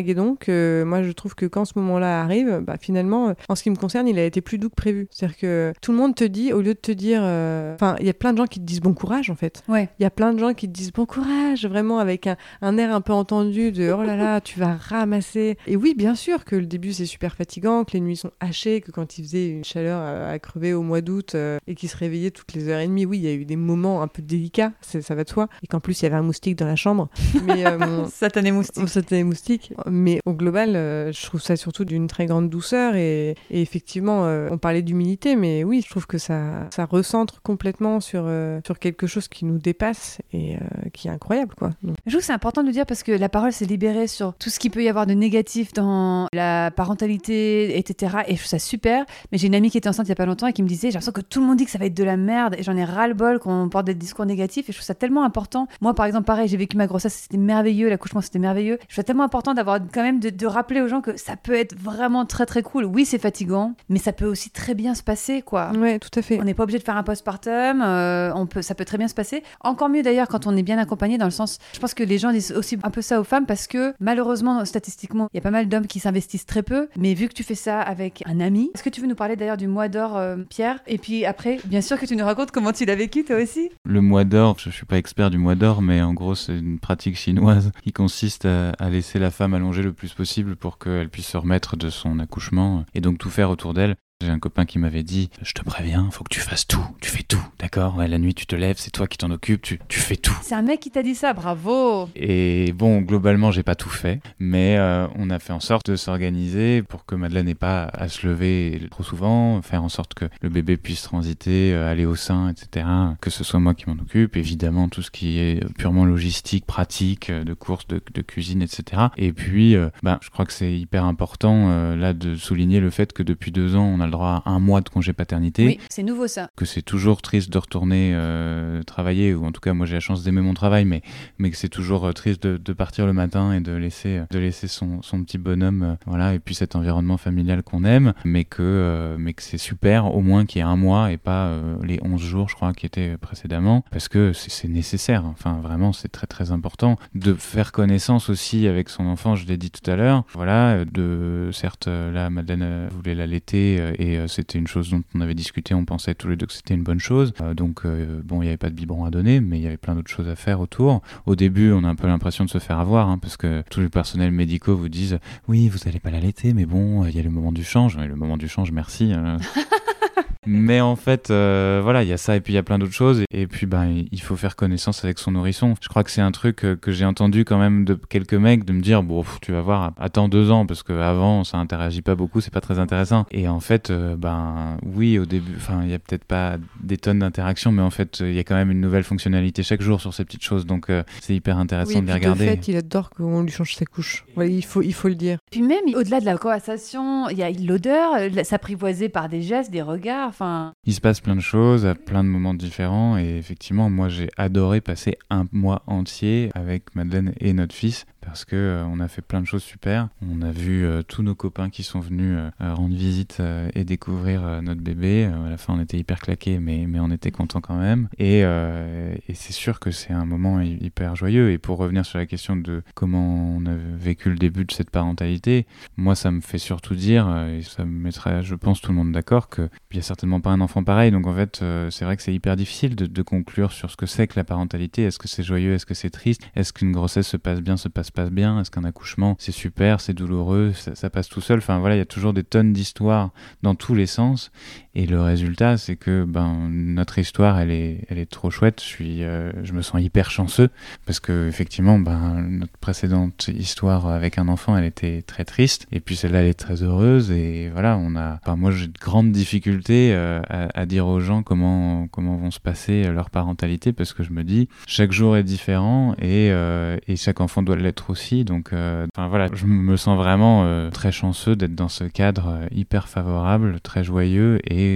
euh, l'Armageddon que moi je trouve que quand ce moment-là arrive, bah, finalement, euh, en ce qui me concerne, il a été plus doux que prévu. C'est-à-dire que tout le monde te dit, au lieu de te dire, euh, enfin, il y a plein de gens qui te disent bon courage en fait. Ouais. Il y a plein de gens qui te disent bon courage, vraiment avec un, un air un peu entendu de oh là là, tu vas ramasser. Et oui, bien sûr que le début c'est super fatigant, que les nuits sont hachées, que quand il faisait une chaleur à, à crever au mois d'août euh, et qu'il se réveillait toutes les heures et demie, oui, il y a eu des moments un peu délicats, ça va de soi. Et qu'en plus il y avait un moustique dans la chambre. Mais euh, Satané moustique. c'était des moustiques. Mais au global, euh, je trouve ça surtout d'une très grande douceur. Et, effectivement, euh, on parlait d'humilité, mais oui, je trouve que ça, ça recentre complètement sur, euh, sur quelque chose qui nous dépasse et qui est incroyable. Quoi. Je trouve que c'est important de le dire parce que la parole s'est libérée sur tout ce qu'il peut y avoir de négatif dans la parentalité, etc. Et je trouve ça super. Mais j'ai une amie qui était enceinte il y a pas longtemps et qui me disait J'ai l'impression que tout le monde dit que ça va être de la merde et j'en ai ras-le-bol qu'on porte des discours négatifs. Et je trouve ça tellement important. Moi, par exemple, pareil, j'ai vécu ma grossesse, c'était merveilleux, l'accouchement, c'était merveilleux. Je trouve ça tellement important d'avoir quand même de, de rappeler aux gens que ça peut être vraiment très très cool. Oui, c'est fatigant, mais ça peut aussi très bien se passer, quoi. ouais, tout à fait. On n'est pas obligé de faire un postpartum, euh, on peut, ça peut très bien se passer. Encore mieux d'ailleurs quand on est bien accompagné, dans le sens, je pense que les gens disent aussi un peu ça aux femmes parce que malheureusement, statistiquement, il y a pas mal d'hommes qui s'investissent très peu, mais vu que tu fais ça avec un ami, est-ce que tu veux nous parler d'ailleurs du mois d'or, euh, Pierre? Et puis après, bien sûr que tu nous racontes comment tu l'as vécu toi aussi. Le mois d'or, je suis pas expert du mois d'or, mais en gros, c'est une pratique chinoise qui consiste à, à laisser la femme allonger le plus possible pour qu'elle puisse se remettre de son accouchement et donc tout faire autour d'elle. J'ai un copain qui m'avait dit Je te préviens, faut que tu fasses tout, tu fais tout, d'accord? Ouais, la nuit tu te lèves, c'est toi qui t'en occupes, tu, tu fais tout. C'est un mec qui t'a dit ça, bravo Et bon, globalement, j'ai pas tout fait, mais euh, on a fait en sorte de s'organiser pour que Madeleine n'ait pas à se lever trop souvent, faire en sorte que le bébé puisse transiter, euh, aller au sein, etc. Que ce soit moi qui m'en occupe, évidemment tout ce qui est purement logistique, pratique, euh, de courses, de, de cuisine, etc. Et puis, euh, ben, je crois que c'est hyper important euh, là de souligner le fait que depuis deux ans, on a le droit à un mois de congé paternité. Oui, c'est nouveau ça. que c'est toujours triste de retourner euh, travailler, ou en tout cas moi j'ai la chance d'aimer mon travail, mais, mais que c'est toujours euh, triste de, de partir le matin et de laisser, euh, de laisser son, son petit bonhomme, euh, voilà, et puis cet environnement familial qu'on aime, mais que, euh, mais que c'est super au moins qu'il y ait un mois et pas les 11 jours je crois qui étaient précédemment, parce que c'est nécessaire, enfin vraiment c'est très très important de faire connaissance aussi avec son enfant, je l'ai dit tout à l'heure, voilà, de certes là Madeleine voulait l'allaiter et euh, c'était une chose dont on avait discuté, on pensait tous les deux que c'était une bonne chose. Euh, donc euh, bon, il n'y avait pas de biberon à donner, mais il y avait plein d'autres choses à faire autour. Au début, on a un peu l'impression de se faire avoir, hein, parce que tous les personnels médicaux vous disent oui, vous n'allez pas l'allaiter, mais bon, il y a le moment du change. Mais le moment du change, merci. Mais en fait, euh, voilà, il y a ça et puis il y a plein d'autres choses. Et, et puis, ben, il faut faire connaissance avec son nourrisson. Je crois que c'est un truc euh, que j'ai entendu quand même de quelques mecs de me dire, bon, pff, tu vas voir, attends deux ans parce qu'avant, ça interagit pas beaucoup, c'est pas très intéressant. Et en fait, euh, ben, oui, au début, enfin, il y a peut-être pas des tonnes d'interactions, mais en fait, il y a quand même une nouvelle fonctionnalité chaque jour sur ces petites choses. Donc, euh, c'est hyper intéressant Oui, de les regarder. De fait, il adore qu'on lui change sa couche. Ouais, il, faut, il faut le dire. Puis même, au-delà de la conversation, il y a l'odeur, s'apprivoiser par des gestes, des regards, Il se passe plein de choses à plein de moments différents et effectivement moi j'ai adoré passer un mois entier avec Madeleine et notre fils parce que euh, on a fait plein de choses super. On a vu euh, tous nos copains qui sont venus euh, rendre visite et découvrir notre bébé. à la fin, on était hyper claqués, mais, mais on était contents quand même. Et, c'est sûr que c'est un moment hyper joyeux. Et pour revenir sur la question de comment on a vécu le début de cette parentalité, moi, ça me fait surtout dire, et ça me mettrait, je pense, tout le monde d'accord, qu'il n'y a certainement pas un enfant pareil. Donc en fait, c'est vrai que c'est hyper difficile de, de conclure sur ce que c'est que la parentalité. Est-ce que c'est joyeux? Est-ce que c'est triste? Est-ce qu'une grossesse se passe bien, se passe pas bien Est-ce qu'un accouchement c'est super, c'est douloureux, ça, passe tout seul Enfin voilà, il y a toujours des tonnes d'histoires dans tous les sens. Et le résultat, c'est que ben notre histoire, elle est, elle est trop chouette. Je suis, euh, je me sens hyper chanceux parce que effectivement, ben notre précédente histoire avec un enfant, elle était très triste. Et puis celle-là, elle est très heureuse. Et voilà, on a. Moi, j'ai de grandes difficultés euh, à, dire aux gens comment comment vont se passer leur parentalité parce que je me dis chaque jour est différent et, euh, et chaque enfant doit l'être aussi. Donc, enfin voilà, je me sens vraiment très chanceux d'être dans ce cadre hyper favorable, très joyeux et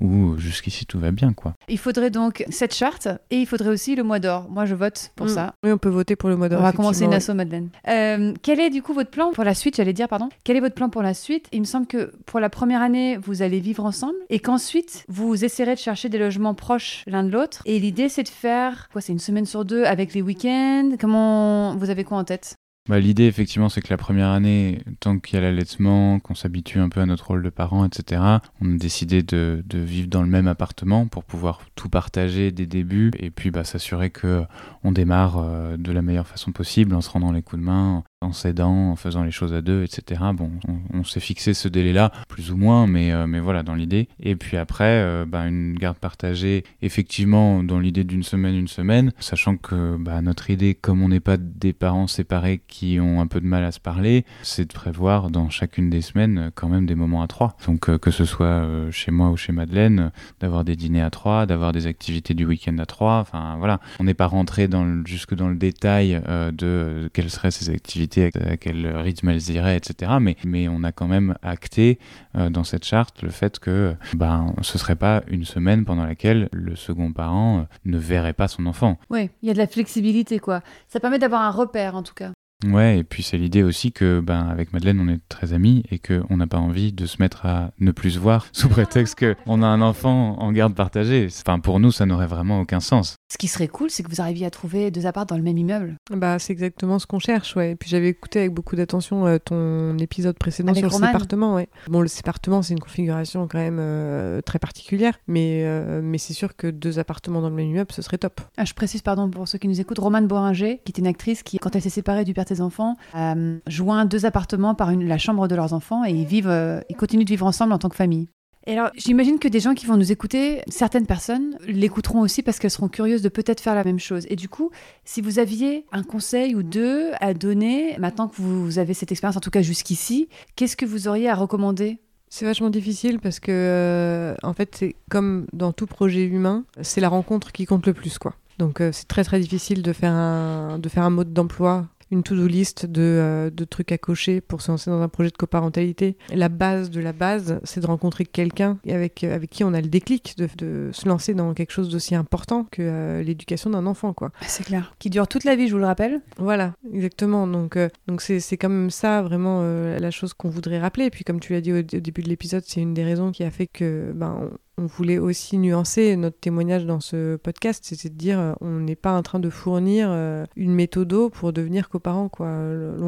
où jusqu'ici tout va bien quoi. Il faudrait donc cette charte et il faudrait aussi le mois d'or. Moi je vote pour mm. ça. Oui, on peut voter pour le mois d'or. On va commencer une asso Madeleine. Euh, quel est du coup votre plan pour la suite J'allais dire pardon? Quel est votre plan pour la suite? Il me semble que pour la première année vous allez vivre ensemble et qu'ensuite vous essaierez de chercher des logements proches l'un de l'autre. Et l'idée c'est de faire quoi C'est une semaine sur deux avec les week-ends? Comment vous avez quoi en tête? Bah, L'idée, effectivement, c'est que la première année, tant qu'il y a l'allaitement, qu'on s'habitue un peu à notre rôle de parent, etc., on a décidé de, de, vivre dans le même appartement pour pouvoir tout partager dès début et puis bah, s'assurer que on démarre euh, de la meilleure façon possible en se rendant les coups de main, en s'aidant, en faisant les choses à deux, etc. Bon, on, s'est fixé ce délai-là, plus ou moins, mais, euh, mais voilà, dans l'idée. Et puis après, euh, bah, une garde partagée, effectivement, dans l'idée d'une semaine, une semaine, sachant que bah, notre idée, comme on n'est pas des parents séparés qui ont un peu de mal à se parler, c'est de prévoir dans chacune des semaines quand même des moments à trois. Donc euh, que ce soit chez moi ou chez Madeleine, d'avoir des dîners à trois, d'avoir des activités du week-end à trois, enfin voilà. On n'est pas rentré jusque dans le détail de quelles seraient ces activités à quel rythme elles iraient, etc. Mais, mais on a quand même acté euh, dans cette charte le fait que ben, ce serait pas une semaine pendant laquelle le second parent euh, ne verrait pas son enfant. Oui, il y a de la flexibilité, quoi. Ça permet d'avoir un repère, en tout cas. Ouais, et puis c'est l'idée aussi que, ben, avec Madeleine, on est très amis et qu'on n'a pas envie de se mettre à ne plus se voir sous prétexte qu'on a un enfant en garde partagée. Enfin, pour nous, ça n'aurait vraiment aucun sens. Ce qui serait cool, c'est que vous arriviez à trouver deux apparts dans le même immeuble. Bah, c'est exactement ce qu'on cherche, ouais. Et puis j'avais écouté avec beaucoup d'attention euh, ton épisode précédent sur le sépartement, ouais. Bon, le sépartement, c'est une configuration quand même euh, très particulière, mais, euh, mais c'est sûr que deux appartements dans le même immeuble, ce serait top. Ah, je précise, pardon, pour ceux qui nous écoutent, Romane Boringer, qui était une actrice qui, quand elle s'est séparée du père de ses enfants, a joint deux appartements par une, la chambre de leurs enfants et ils vivent, ils continuent de vivre ensemble en tant que famille. Et alors, j'imagine que des gens qui vont nous écouter, certaines personnes l'écouteront aussi parce qu'elles seront curieuses de peut-être faire la même chose. Et du coup, si vous aviez un conseil ou deux à donner, maintenant que vous avez cette expérience, en tout cas jusqu'ici, qu'est-ce que vous auriez à recommander? C'est vachement difficile parce que, euh, en fait, c'est comme dans tout projet humain, c'est la rencontre qui compte le plus, quoi. Donc, euh, c'est très très difficile de faire un, de faire un mode d'emploi une to-do list euh, de, trucs à cocher pour se lancer dans un projet de coparentalité. La base de la base, c'est de rencontrer quelqu'un avec, euh, avec qui on a le déclic de, se lancer dans quelque chose d'aussi important que euh, l'éducation d'un enfant. quoi. Ah, c'est clair. Qui dure toute la vie, je vous le rappelle. Voilà, exactement. Donc donc c'est, c'est quand même ça, vraiment, la chose qu'on voudrait rappeler. Et puis, comme tu l'as dit au, début de l'épisode, c'est une des raisons qui a fait que ben, on voulait aussi nuancer notre témoignage dans ce podcast, c'est de dire euh, on n'est pas en train de fournir euh, une méthode pour devenir coparents quoi.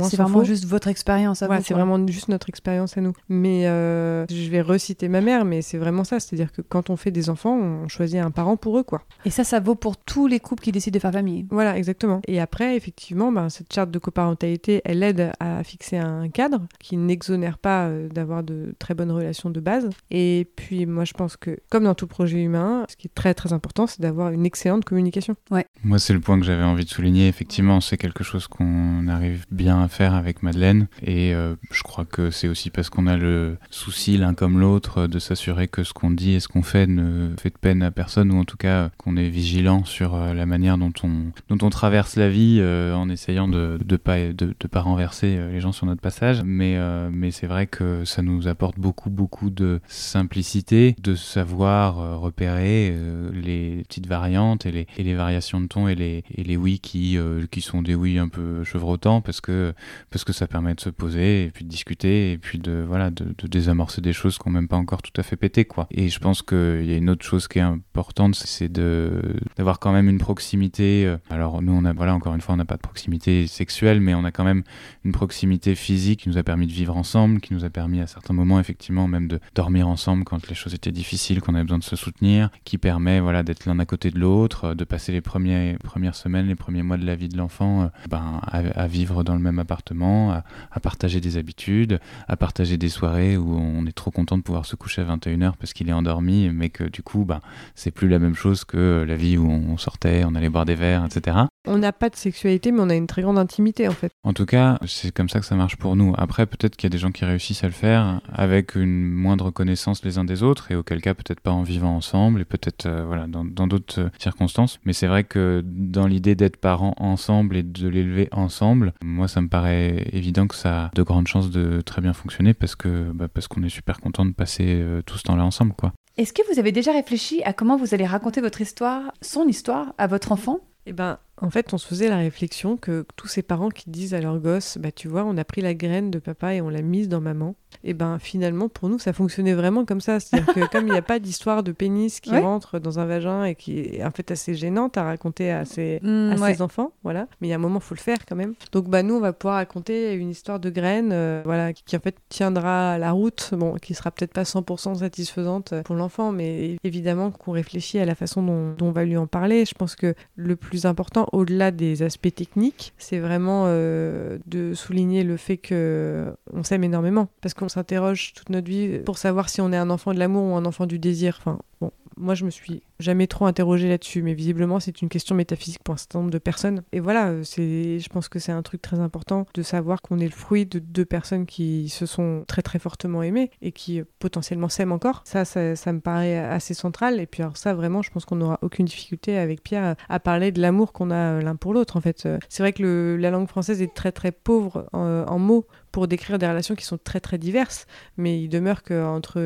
C'est vraiment juste votre expérience à ouais, C'est vraiment juste notre expérience à nous. Mais euh, je vais reciter ma mère, mais c'est vraiment ça, c'est-à-dire que quand on fait des enfants, on choisit un parent pour eux quoi. Et ça, ça vaut pour tous les couples qui décident de faire famille. Voilà, exactement. Et après, effectivement, ben, cette charte de coparentalité, elle aide à fixer un cadre qui n'exonère pas d'avoir de très bonnes relations de base. Et puis moi, je pense que comme dans tout projet humain, ce qui est très très important, c'est d'avoir une excellente communication. Ouais. Moi, c'est le point que j'avais envie de souligner. Effectivement, c'est quelque chose qu'on arrive bien à faire avec Madeleine. Et euh, je crois que c'est aussi parce qu'on a le souci l'un comme l'autre de s'assurer que ce qu'on dit et ce qu'on fait ne fait de peine à personne, ou en tout cas qu'on est vigilant sur euh, la manière dont on, dont on traverse la vie euh, en essayant de ne pas, de, de, pas renverser les gens sur notre passage. Mais, mais c'est vrai que ça nous apporte beaucoup, beaucoup de simplicité, de savoir savoir euh, repérer euh, les petites variantes et les, et les variations de ton et les, et les oui qui, euh, qui sont des oui un peu chevrotants parce que, parce que ça permet de se poser et puis de discuter et puis de, voilà, de, de désamorcer des choses qui n'ont même pas encore tout à fait pété. Quoi. Et je pense qu'il y a une autre chose qui est importante, c'est d'avoir quand même une proximité. Alors nous, on a, voilà, encore une fois, on n'a pas de proximité sexuelle, mais on a quand même une proximité physique qui nous a permis de vivre ensemble, qui nous a permis à certains moments effectivement même de dormir ensemble quand les choses étaient difficiles, qu'on avait besoin de se soutenir, qui permet voilà d'être l'un à côté de l'autre, de passer les premiers, premières semaines, les premiers mois de la vie de l'enfant euh, ben, à, vivre dans le même appartement, à, partager des habitudes, à partager des soirées où on est trop content de pouvoir se coucher à 21h parce qu'il est endormi, mais que du coup ben, c'est plus la même chose que la vie où on sortait, on allait boire des verres, etc. On n'a pas de sexualité, mais on a une très grande intimité en fait. En tout cas, c'est comme ça que ça marche pour nous. Après, peut-être qu'il y a des gens qui réussissent à le faire avec une moindre connaissance les uns des autres, et auquel cas peut-être pas en vivant ensemble, et peut-être euh, voilà dans d'autres euh, circonstances. Mais c'est vrai que dans l'idée d'être parents ensemble et de l'élever ensemble, moi ça me paraît évident que ça a de grandes chances de très bien fonctionner parce que bah, parce qu'on est super content de passer euh, tout ce temps-là ensemble, quoi. Est-ce que vous avez déjà réfléchi à comment vous allez raconter votre histoire, son histoire, à votre enfant? Eh ben, en fait, on se faisait la réflexion que tous ces parents qui disent à leur gosse, bah tu vois, on a pris la graine de papa et on l'a mise dans maman. Et ben finalement, pour nous, ça fonctionnait vraiment comme ça. C'est-à-dire que comme il n'y a pas d'histoire de pénis qui rentre dans un vagin et qui est en fait assez gênante à raconter à ses, mmh, enfants, voilà. Mais il y a un moment, faut le faire quand même. Donc bah nous, on va pouvoir raconter une histoire de graine, euh, voilà, qui, en fait tiendra la route, bon, qui sera peut-être pas 100% satisfaisante pour l'enfant, mais évidemment qu'on réfléchit à la façon dont, dont on va lui en parler. Je pense que le plus important au-delà des aspects techniques, c'est vraiment euh, de souligner le fait que on s'aime énormément, parce qu'on s'interroge toute notre vie pour savoir si on est un enfant de l'amour ou un enfant du désir. Enfin, bon, moi je me suis jamais trop interrogé là-dessus, mais visiblement c'est une question métaphysique pour un certain nombre de personnes. Et voilà, euh, c'est, je pense que c'est un truc très important de savoir qu'on est le fruit de deux personnes qui se sont très très fortement aimées et qui euh, potentiellement s'aiment encore. Ça, ça, ça, me paraît assez central. Et puis alors ça, vraiment, je pense qu'on n'aura aucune difficulté avec Pierre à parler de l'amour qu'on a euh, l'un pour l'autre. En fait, c'est vrai que le, la langue française est très très pauvre en, mots pour décrire des relations qui sont très très diverses, mais il demeure qu'entre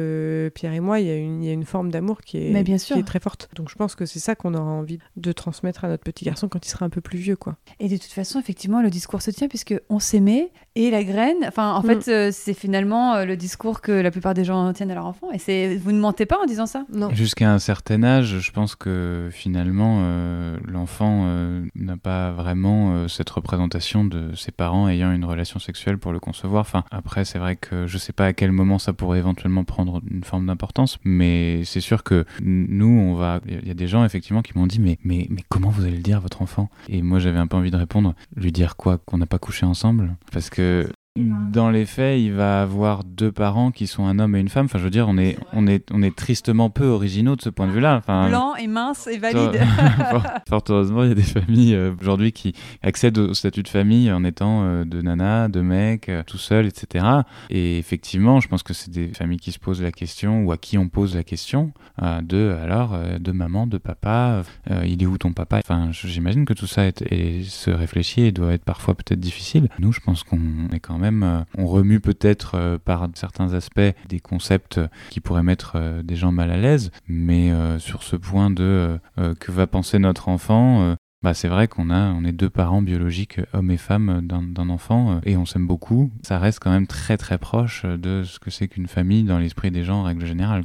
Pierre et moi, il y a une, il y a une forme d'amour qui est, bien sûr. qui est très forte. Donc je pense que c'est ça qu'on aura envie de transmettre à notre petit garçon quand il sera un peu plus vieux, quoi. Et de toute façon, effectivement, le discours se tient puisque on s'aimait et la graine. Enfin, en mm. fait, euh, c'est finalement euh, le discours que la plupart des gens tiennent à leur enfant. Et c'est, vous ne mentez pas en disant ça? Non. Jusqu'à un certain âge, je pense que finalement, euh, l'enfant n'a pas vraiment cette représentation de ses parents ayant une relation sexuelle pour le concevoir. Enfin, après, c'est vrai que je sais pas à quel moment ça pourrait éventuellement prendre une forme d'importance, mais c'est sûr que nous, on va il y a des gens effectivement qui m'ont dit mais, mais, mais comment vous allez le dire à votre enfant? Et moi j'avais un peu envie de répondre, lui dire quoi Qu'on n'a pas couché ensemble? Parce que dans les faits, il va avoir deux parents qui sont un homme et une femme. Enfin, je veux dire, on est, on est, on est tristement peu originaux de ce point de vue-là. Enfin, Blanc et mince et valide. fort, heureusement, il y a des familles euh, aujourd'hui qui accèdent au statut de famille en étant euh, de nana, de mec, euh, tout seul, etc. Et effectivement, je pense que c'est des familles qui se posent la question ou à qui on pose la question de alors de maman, de papa, il est où ton papa? Enfin, j'imagine que tout ça est, est, se réfléchit et doit être parfois peut-être difficile. Nous, je pense qu'on est quand même euh, on remue peut-être euh, par certains aspects des concepts qui pourraient mettre euh, des gens mal à l'aise, mais sur ce point de que va penser notre enfant, bah, c'est vrai qu'on a, on est deux parents biologiques, hommes et femmes, d'un enfant, et on s'aime beaucoup. Ça reste quand même très très proche de ce que c'est qu'une famille dans l'esprit des gens en règle générale,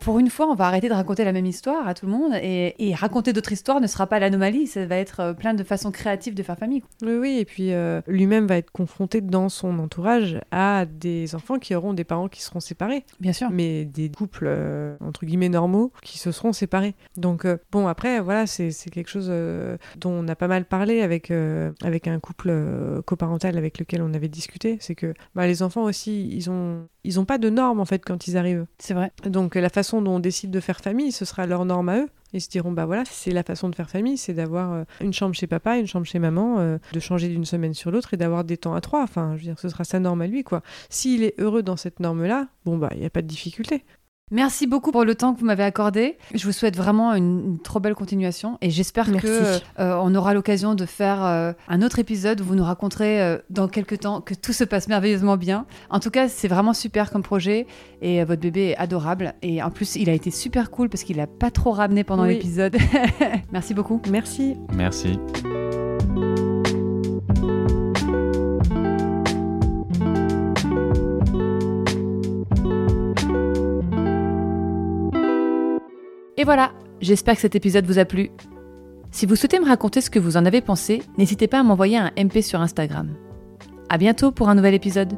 pour une fois, on va arrêter de raconter la même histoire à tout le monde et, raconter d'autres histoires ne sera pas l'anomalie. Ça va être euh, plein de façons créatives de faire famille. Oui, oui. Et puis euh, lui-même va être confronté dans son entourage à des enfants qui auront des parents qui seront séparés. Bien sûr. Mais des couples euh, entre guillemets normaux qui se seront séparés. Donc bon, après, voilà, c'est quelque chose dont on a pas mal parlé avec avec un couple coparental avec lequel on avait discuté. C'est que bah, les enfants aussi, ils ont ils ont pas de normes en fait quand ils arrivent. C'est vrai. Donc la façon dont on décide de faire famille, ce sera leur norme à eux. Ils se diront, bah voilà, c'est la façon de faire famille, c'est d'avoir euh, une chambre chez papa, une chambre chez maman, euh, de changer d'une semaine sur l'autre et d'avoir des temps à trois. Enfin, je veux dire, ce sera sa norme à lui, quoi. S'il est heureux dans cette norme-là, bon, bah, il n'y a pas de difficulté. Merci beaucoup pour le temps que vous m'avez accordé. Je vous souhaite vraiment une, une trop belle continuation et j'espère que euh, on aura l'occasion de faire euh, un autre épisode où vous nous raconterez euh, dans quelques temps que tout se passe merveilleusement bien. En tout cas, c'est vraiment super comme projet et euh, votre bébé est adorable et en plus, il a été super cool parce qu'il a pas trop ramené pendant Oui. l'épisode. Merci beaucoup. Merci. Merci. Et voilà, j'espère que cet épisode vous a plu. Si vous souhaitez me raconter ce que vous en avez pensé, n'hésitez pas à m'envoyer un MP sur Instagram. À bientôt pour un nouvel épisode.